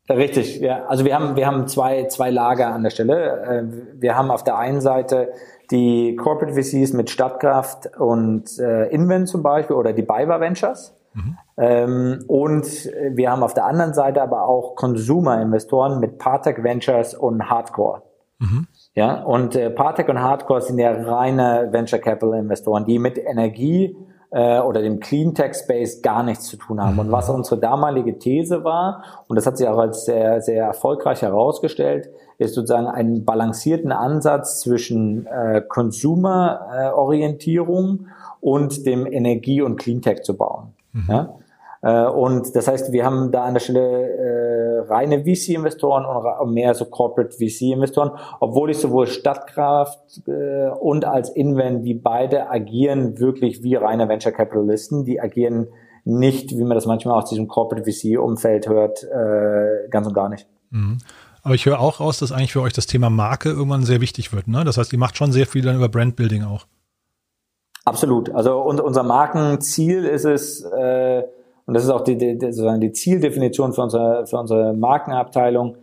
Speaker 3: Richtig, ja. Also wir haben, wir haben zwei, zwei Lager an der Stelle. Äh, wir haben auf der einen Seite die Corporate VCs mit Stadtkraft und äh, Inven zum Beispiel oder die Biber Ventures. Mhm. Ähm, und wir haben auf der anderen Seite aber auch Consumer-Investoren mit Partec Ventures und Hardcore. Mhm. Ja, und äh, Partec und Hardcore sind ja reine Venture Capital Investoren, die mit Energie äh, oder dem Cleantech Space gar nichts zu tun haben. Und was unsere damalige These war, und das hat sich auch als sehr, sehr erfolgreich herausgestellt, ist sozusagen einen balancierten Ansatz zwischen äh, Consumer-Orientierung und dem Energie- und Cleantech zu bauen. Mhm. Ja? Äh, und das heißt, wir haben da an der Stelle äh, reine VC-Investoren und mehr so Corporate VC-Investoren, obwohl ich sowohl Stadtkraft äh, und als Invent, die beide agieren wirklich wie reine Venture Capitalisten, die agieren nicht, wie man das manchmal aus diesem Corporate VC-Umfeld hört, äh, ganz und gar nicht.
Speaker 1: Mhm. Aber ich höre auch raus, dass eigentlich für euch das Thema Marke irgendwann sehr wichtig wird. Ne? Das heißt, ihr macht schon sehr viel dann über Brandbuilding auch.
Speaker 3: Absolut. Also unser Markenziel ist es, äh, und das ist auch die, die, sozusagen die Zieldefinition für unsere, für unsere Markenabteilung.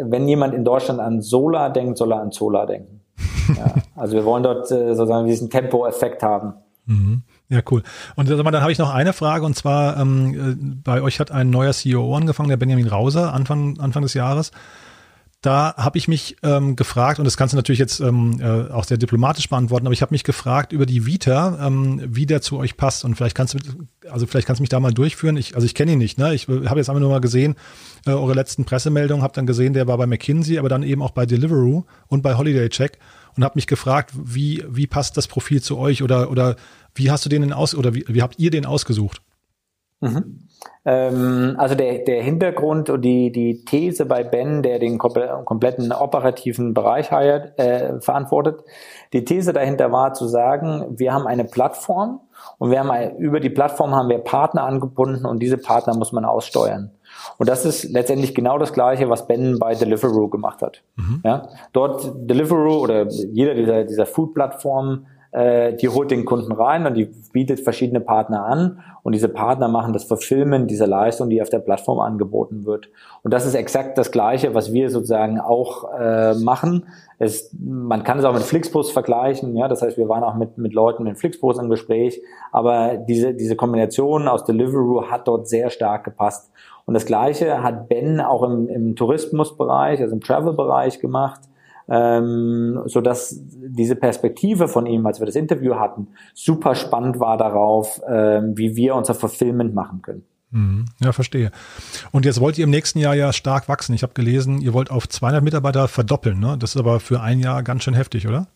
Speaker 3: Wenn jemand in Deutschland an Solar denkt, soll er an Solar denken. Ja, also wir wollen dort äh, sozusagen diesen Tempo-Effekt haben.
Speaker 1: Mhm. Ja, cool. Und dann habe ich noch eine Frage und zwar ähm, äh, bei euch hat ein neuer CEO angefangen, der Benjamin Rauser, Anfang, Anfang des Jahres da habe ich mich ähm, gefragt, und das kannst du natürlich jetzt ähm, äh, auch sehr diplomatisch beantworten, aber ich habe mich gefragt über die Vita, ähm, wie der zu euch passt. Und vielleicht kannst du, also vielleicht kannst du mich da mal durchführen. Ich, also ich kenne ihn nicht, ne? Ich habe jetzt einfach nur mal gesehen, äh, eure letzten Pressemeldungen, habe dann gesehen, der war bei McKinsey, aber dann eben auch bei Deliveroo und bei Holiday Check und habe mich gefragt, wie, wie passt das Profil zu euch oder, oder wie hast du den denn aus oder wie, wie habt ihr den ausgesucht?
Speaker 3: Mhm. Ähm, also der, der Hintergrund und die, die These bei Ben, der den kompletten operativen Bereich heiert, äh, verantwortet, die These dahinter war zu sagen, wir haben eine Plattform und wir haben über die Plattform haben wir Partner angebunden und diese Partner muss man aussteuern. Und das ist letztendlich genau das Gleiche, was Ben bei Deliveroo gemacht hat. Mhm. Ja, dort Deliveroo oder jeder dieser, dieser Food-Plattformen äh, die holt den Kunden rein und die bietet verschiedene Partner an und diese Partner machen das Verfilmen dieser Leistung, die auf der Plattform angeboten wird. Und das ist exakt das Gleiche, was wir sozusagen auch äh, machen. Es, man kann es auch mit Flixbus vergleichen, ja, das heißt, wir waren auch mit, mit Leuten mit Flixbus im Gespräch, aber diese, diese Kombination aus Deliveroo hat dort sehr stark gepasst. Und das Gleiche hat Ben auch im, im Tourismusbereich, also im Travel-Bereich gemacht ähm, so dass diese Perspektive von ihm, als wir das Interview hatten, super spannend war darauf, ähm, wie wir unser Fulfillment machen können.
Speaker 1: Mhm. Ja, verstehe. Und jetzt wollt ihr im nächsten Jahr ja stark wachsen. Ich habe gelesen, ihr wollt auf 200 Mitarbeiter verdoppeln. Ne? Das ist aber für ein Jahr ganz schön heftig, oder?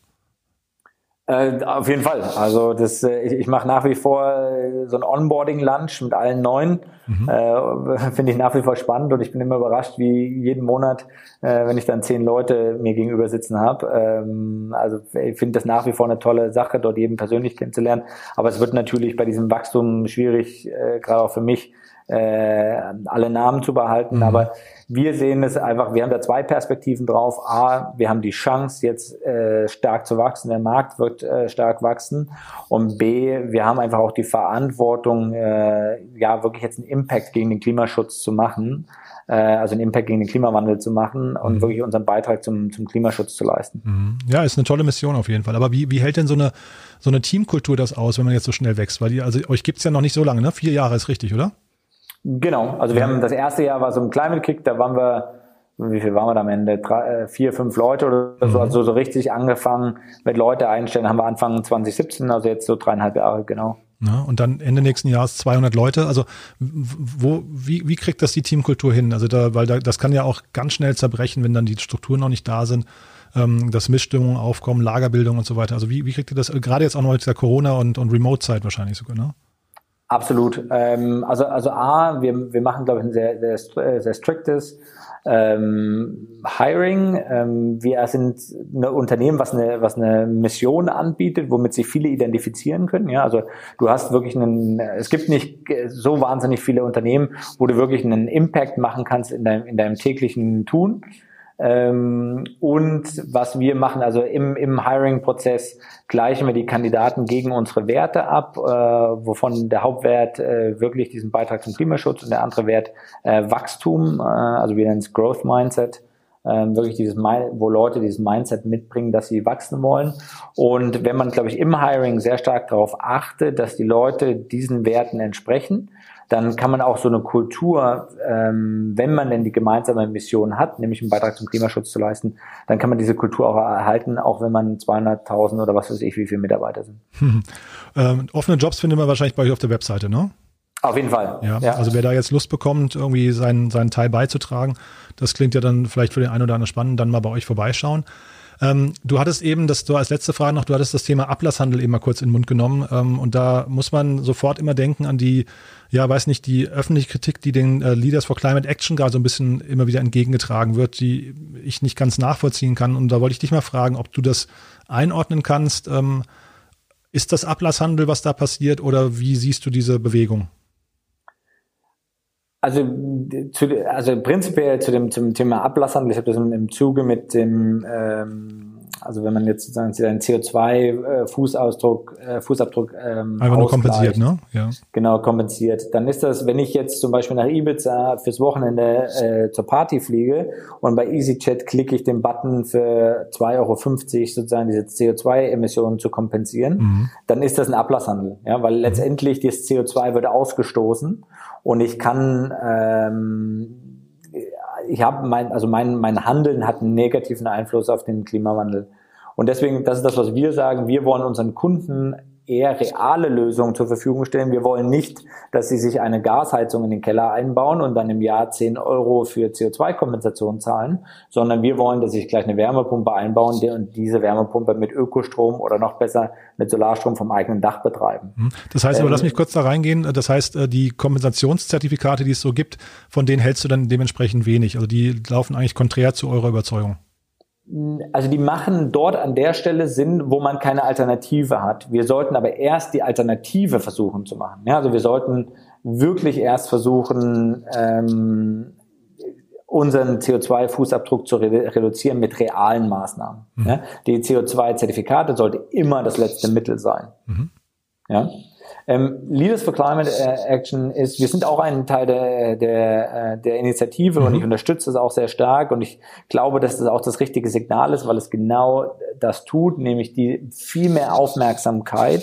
Speaker 3: Äh, auf jeden Fall. Also das, äh, ich, ich mache nach wie vor äh, so ein Onboarding-Lunch mit allen Neuen. Mhm. Äh, Finde ich nach wie vor spannend und ich bin immer überrascht, wie jeden Monat, äh, wenn ich dann zehn Leute mir gegenüber sitzen habe. Ähm, also ich finde das nach wie vor eine tolle Sache, dort jeden persönlich kennenzulernen. Aber es wird natürlich bei diesem Wachstum schwierig, äh, gerade auch für mich, äh, alle Namen zu behalten. Mhm. Aber wir sehen es einfach, wir haben da zwei Perspektiven drauf. A, wir haben die Chance, jetzt äh, stark zu wachsen, der Markt wird äh, stark wachsen. Und B, wir haben einfach auch die Verantwortung, äh, ja, wirklich jetzt einen Impact gegen den Klimaschutz zu machen äh, also einen Impact gegen den Klimawandel zu machen und mhm. wirklich unseren Beitrag zum, zum Klimaschutz zu leisten.
Speaker 1: Mhm. Ja, ist eine tolle Mission auf jeden Fall. Aber wie, wie hält denn so eine, so eine Teamkultur das aus, wenn man jetzt so schnell wächst? Weil die, also euch gibt's ja noch nicht so lange, ne? Vier Jahre ist richtig, oder?
Speaker 3: Genau, also wir haben das erste Jahr war so ein Climate Kick, da waren wir, wie viel waren wir da am Ende? Drei, äh, vier, fünf Leute oder so, mhm. also so richtig angefangen mit Leute einstellen, haben wir Anfang 2017, also jetzt so dreieinhalb Jahre, genau.
Speaker 1: Ja, und dann Ende nächsten Jahres 200 Leute. Also wo, wie, wie kriegt das die Teamkultur hin? Also da, weil da, das kann ja auch ganz schnell zerbrechen, wenn dann die Strukturen noch nicht da sind, ähm, dass Missstimmungen aufkommen, Lagerbildung und so weiter. Also wie, wie kriegt ihr das, gerade jetzt auch noch mit der Corona- und, und Remote-Zeit wahrscheinlich sogar, ne?
Speaker 3: Absolut. Ähm, also, also A, wir, wir machen, glaube ich, ein sehr, sehr, sehr striktes ähm, Hiring. Ähm, wir sind ein Unternehmen, was eine, was eine Mission anbietet, womit sich viele identifizieren können. Ja, also du hast wirklich einen, es gibt nicht so wahnsinnig viele Unternehmen, wo du wirklich einen Impact machen kannst in deinem, in deinem täglichen Tun. Ähm, und was wir machen, also im, im Hiring-Prozess gleichen wir die Kandidaten gegen unsere Werte ab, äh, wovon der Hauptwert äh, wirklich diesen Beitrag zum Klimaschutz und der andere Wert äh, Wachstum, äh, also wir nennen es Growth Mindset, ähm, wirklich dieses, wo Leute dieses Mindset mitbringen, dass sie wachsen wollen. Und wenn man, glaube ich, im Hiring sehr stark darauf achtet, dass die Leute diesen Werten entsprechen, dann kann man auch so eine Kultur, ähm, wenn man denn die gemeinsame Mission hat, nämlich einen Beitrag zum Klimaschutz zu leisten, dann kann man diese Kultur auch erhalten, auch wenn man 200.000 oder was weiß ich, wie viele Mitarbeiter sind.
Speaker 1: Hm. Ähm, offene Jobs findet man wahrscheinlich bei euch auf der Webseite, ne?
Speaker 3: Auf jeden Fall.
Speaker 1: Ja, ja, also wer da jetzt Lust bekommt, irgendwie seinen, seinen Teil beizutragen, das klingt ja dann vielleicht für den einen oder anderen spannend, dann mal bei euch vorbeischauen. Ähm, du hattest eben, das du als letzte Frage noch, du hattest das Thema Ablasshandel eben mal kurz in den Mund genommen. Ähm, und da muss man sofort immer denken an die, ja, weiß nicht, die öffentliche Kritik, die den äh, Leaders for Climate Action gerade so ein bisschen immer wieder entgegengetragen wird, die ich nicht ganz nachvollziehen kann. Und da wollte ich dich mal fragen, ob du das einordnen kannst. Ähm, ist das Ablasshandel, was da passiert, oder wie siehst du diese Bewegung?
Speaker 3: Also, zu, also prinzipiell zu dem zum Thema Ablasshandel, ich habe das im, Zuge mit dem, ähm, also wenn man jetzt sozusagen seinen CO2-Fußausdruck, äh, Fußabdruck ähm,
Speaker 1: einfach nur kompensiert, ne?
Speaker 3: Ja. Genau kompensiert. Dann ist das, wenn ich jetzt zum Beispiel nach Ibiza fürs Wochenende äh, zur Party fliege und bei EasyChat klicke ich den Button für 2,50 Euro sozusagen diese CO2-Emissionen zu kompensieren, mhm. dann ist das ein Ablasshandel, ja, weil letztendlich das CO2 wird ausgestoßen und ich kann, ähm, ich habe mein, also mein, mein Handeln hat einen negativen Einfluss auf den Klimawandel. Und deswegen, das ist das, was wir sagen. Wir wollen unseren Kunden eher reale Lösungen zur Verfügung stellen. Wir wollen nicht, dass sie sich eine Gasheizung in den Keller einbauen und dann im Jahr 10 Euro für CO2-Kompensation zahlen, sondern wir wollen, dass sie sich gleich eine Wärmepumpe einbauen und diese Wärmepumpe mit Ökostrom oder noch besser mit Solarstrom vom eigenen Dach betreiben.
Speaker 1: Mhm. Das heißt, aber ähm, lass mich kurz da reingehen. Das heißt, äh, die Kompensationszertifikate, die es so gibt, von denen hältst du dann dementsprechend wenig. Also die laufen eigentlich konträr zu eurer Überzeugung
Speaker 3: also die machen dort an der Stelle Sinn, wo man keine Alternative hat. Wir sollten aber erst die Alternative versuchen zu machen. Ja, also wir sollten wirklich erst versuchen, ähm, unseren CO2-Fußabdruck zu re reduzieren mit realen Maßnahmen. Mhm. Ja, die CO2-Zertifikate sollte immer das letzte Mittel sein. Mhm. Ja. Ähm, Leaders for Climate äh, Action ist, wir sind auch ein Teil der, der, äh, der Initiative mhm. und ich unterstütze es auch sehr stark und ich glaube, dass das auch das richtige Signal ist, weil es genau das tut, nämlich die viel mehr Aufmerksamkeit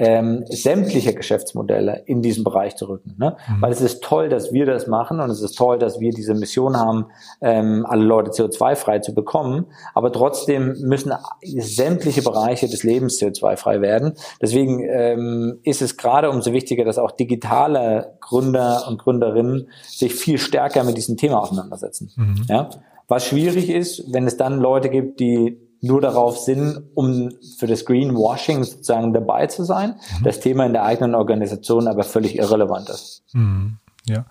Speaker 3: ähm, sämtliche Geschäftsmodelle in diesem Bereich zu rücken. Ne? Mhm. Weil es ist toll, dass wir das machen und es ist toll, dass wir diese Mission haben, ähm, alle Leute CO2-frei zu bekommen. Aber trotzdem müssen sämtliche Bereiche des Lebens CO2-frei werden. Deswegen ähm, ist es gerade umso wichtiger, dass auch digitale Gründer und Gründerinnen sich viel stärker mit diesem Thema auseinandersetzen. Mhm. Ja? Was schwierig ist, wenn es dann Leute gibt, die nur darauf sind, um für das Greenwashing sozusagen dabei zu sein, mhm. das Thema in der eigenen Organisation aber völlig irrelevant ist.
Speaker 1: Mhm. Ja.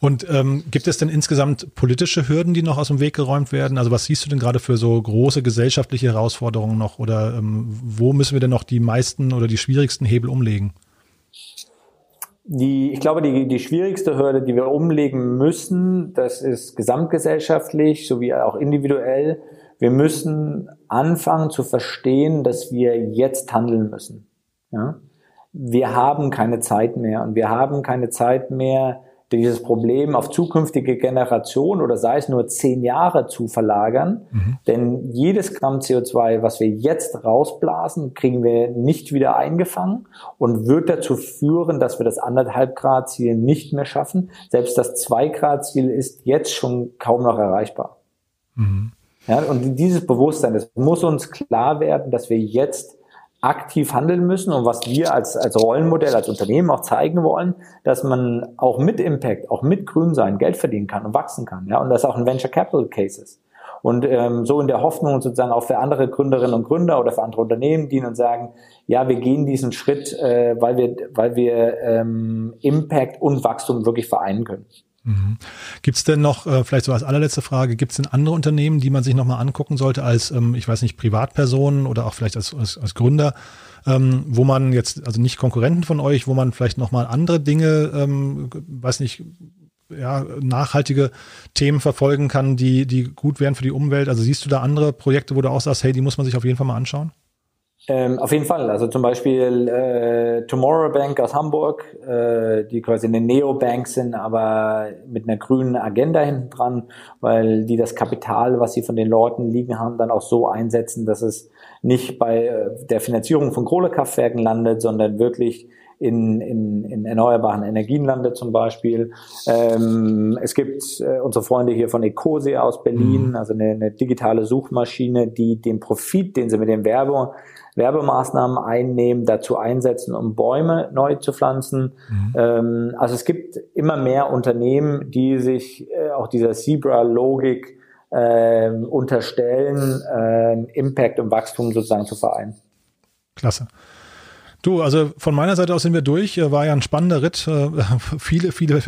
Speaker 1: Und ähm, gibt es denn insgesamt politische Hürden, die noch aus dem Weg geräumt werden? Also was siehst du denn gerade für so große gesellschaftliche Herausforderungen noch? Oder ähm, wo müssen wir denn noch die meisten oder die schwierigsten Hebel umlegen?
Speaker 3: Die, ich glaube, die, die schwierigste Hürde, die wir umlegen müssen, das ist gesamtgesellschaftlich sowie auch individuell, wir müssen anfangen zu verstehen, dass wir jetzt handeln müssen. Ja? Wir haben keine Zeit mehr und wir haben keine Zeit mehr, dieses Problem auf zukünftige Generationen oder sei es nur zehn Jahre zu verlagern. Mhm. Denn jedes Gramm CO2, was wir jetzt rausblasen, kriegen wir nicht wieder eingefangen und wird dazu führen, dass wir das anderthalb Grad Ziel nicht mehr schaffen. Selbst das zwei Grad Ziel ist jetzt schon kaum noch erreichbar. Mhm. Ja, und dieses Bewusstsein, das muss uns klar werden, dass wir jetzt aktiv handeln müssen und was wir als, als Rollenmodell, als Unternehmen auch zeigen wollen, dass man auch mit Impact, auch mit Grünsein Geld verdienen kann und wachsen kann. Ja, und das auch ein Venture Capital Case ist. Und ähm, so in der Hoffnung sozusagen auch für andere Gründerinnen und Gründer oder für andere Unternehmen, die und sagen, ja, wir gehen diesen Schritt, äh, weil wir, weil wir ähm, Impact und Wachstum wirklich vereinen können.
Speaker 1: Mhm. Gibt es denn noch, äh, vielleicht so als allerletzte Frage, gibt es denn andere Unternehmen, die man sich nochmal angucken sollte als, ähm, ich weiß nicht, Privatpersonen oder auch vielleicht als, als, als Gründer, ähm, wo man jetzt, also nicht Konkurrenten von euch, wo man vielleicht nochmal andere Dinge, ähm, weiß nicht, ja, nachhaltige Themen verfolgen kann, die, die gut wären für die Umwelt? Also siehst du da andere Projekte, wo du auch sagst, hey, die muss man sich auf jeden Fall mal anschauen?
Speaker 3: Ähm, auf jeden Fall. Also zum Beispiel äh, Tomorrow Bank aus Hamburg, äh, die quasi eine Neobank sind, aber mit einer grünen Agenda hinten dran, weil die das Kapital, was sie von den Leuten liegen haben, dann auch so einsetzen, dass es nicht bei äh, der Finanzierung von Kohlekraftwerken landet, sondern wirklich in, in, in erneuerbaren Energien landet zum Beispiel. Ähm, es gibt äh, unsere Freunde hier von Ecosia aus Berlin, mhm. also eine, eine digitale Suchmaschine, die den Profit, den sie mit den Werbe, Werbemaßnahmen einnehmen, dazu einsetzen, um Bäume neu zu pflanzen. Mhm. Ähm, also es gibt immer mehr Unternehmen, die sich äh, auch dieser Zebra-Logik äh, unterstellen, äh, Impact und Wachstum sozusagen zu vereinen.
Speaker 1: Klasse. Du, also von meiner Seite aus sind wir durch. Äh, war ja ein spannender Ritt. Äh, viele, viele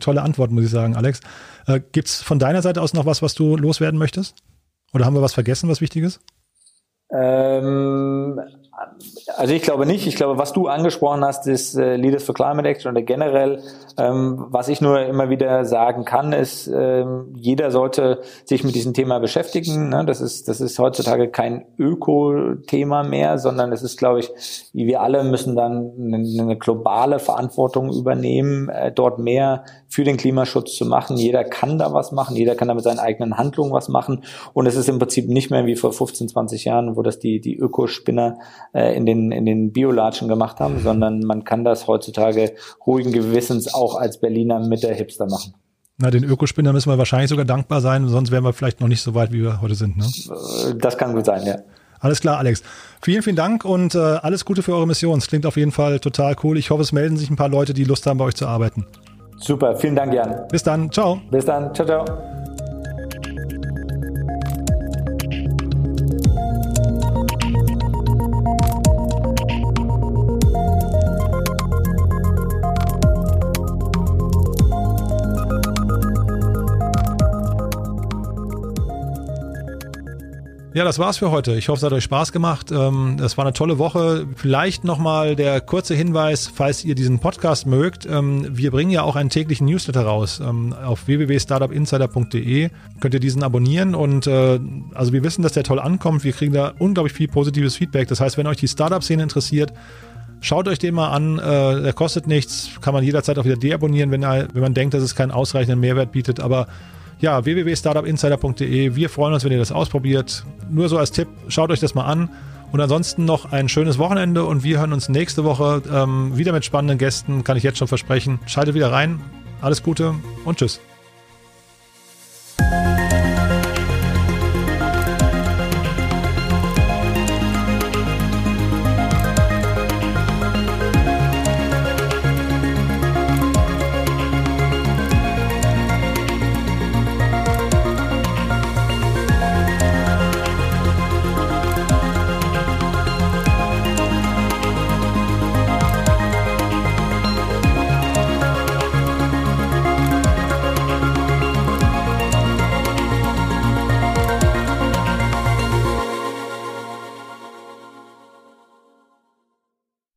Speaker 1: tolle Antworten, muss ich sagen, Alex. Äh, gibt's von deiner Seite aus noch was, was du loswerden möchtest? Oder haben wir was vergessen, was wichtig ist?
Speaker 3: Ähm, also ich glaube nicht. Ich glaube, was du angesprochen hast, ist äh, Leaders for Climate Action oder generell. Ähm, was ich nur immer wieder sagen kann, ist, ähm, jeder sollte sich mit diesem Thema beschäftigen. Ne? Das ist, das ist heutzutage kein Öko-Thema mehr, sondern es ist, glaube ich, wir alle müssen dann eine, eine globale Verantwortung übernehmen, äh, dort mehr für den Klimaschutz zu machen. Jeder kann da was machen. Jeder kann da mit seinen eigenen Handlungen was machen. Und es ist im Prinzip nicht mehr wie vor 15, 20 Jahren, wo das die, die Ökospinner äh, in den, in den Biolatschen gemacht haben, sondern man kann das heutzutage ruhigen Gewissens auch als Berliner mit der Hipster machen.
Speaker 1: Na, den Ökospinner müssen wir wahrscheinlich sogar dankbar sein, sonst wären wir vielleicht noch nicht so weit, wie wir heute sind. Ne?
Speaker 3: Äh, das kann gut sein, ja.
Speaker 1: Alles klar, Alex. Vielen, vielen Dank und äh, alles Gute für eure Mission. Es klingt auf jeden Fall total cool. Ich hoffe, es melden sich ein paar Leute, die Lust haben, bei euch zu arbeiten.
Speaker 3: Super, vielen Dank, Jan.
Speaker 1: Bis dann, ciao.
Speaker 3: Bis dann, ciao, ciao.
Speaker 1: Ja, das war's für heute. Ich hoffe, es hat euch Spaß gemacht. Ähm, das war eine tolle Woche. Vielleicht nochmal der kurze Hinweis, falls ihr diesen Podcast mögt. Ähm, wir bringen ja auch einen täglichen Newsletter raus. Ähm, auf www.startupinsider.de könnt ihr diesen abonnieren und äh, also wir wissen, dass der toll ankommt. Wir kriegen da unglaublich viel positives Feedback. Das heißt, wenn euch die Startup-Szene interessiert, Schaut euch den mal an, äh, der kostet nichts, kann man jederzeit auch wieder deabonnieren, wenn, wenn man denkt, dass es keinen ausreichenden Mehrwert bietet. Aber ja, www.startupinsider.de. Wir freuen uns, wenn ihr das ausprobiert. Nur so als Tipp, schaut euch das mal an. Und ansonsten noch ein schönes Wochenende und wir hören uns nächste Woche ähm, wieder mit spannenden Gästen, kann ich jetzt schon versprechen. Schaltet wieder rein. Alles Gute und tschüss.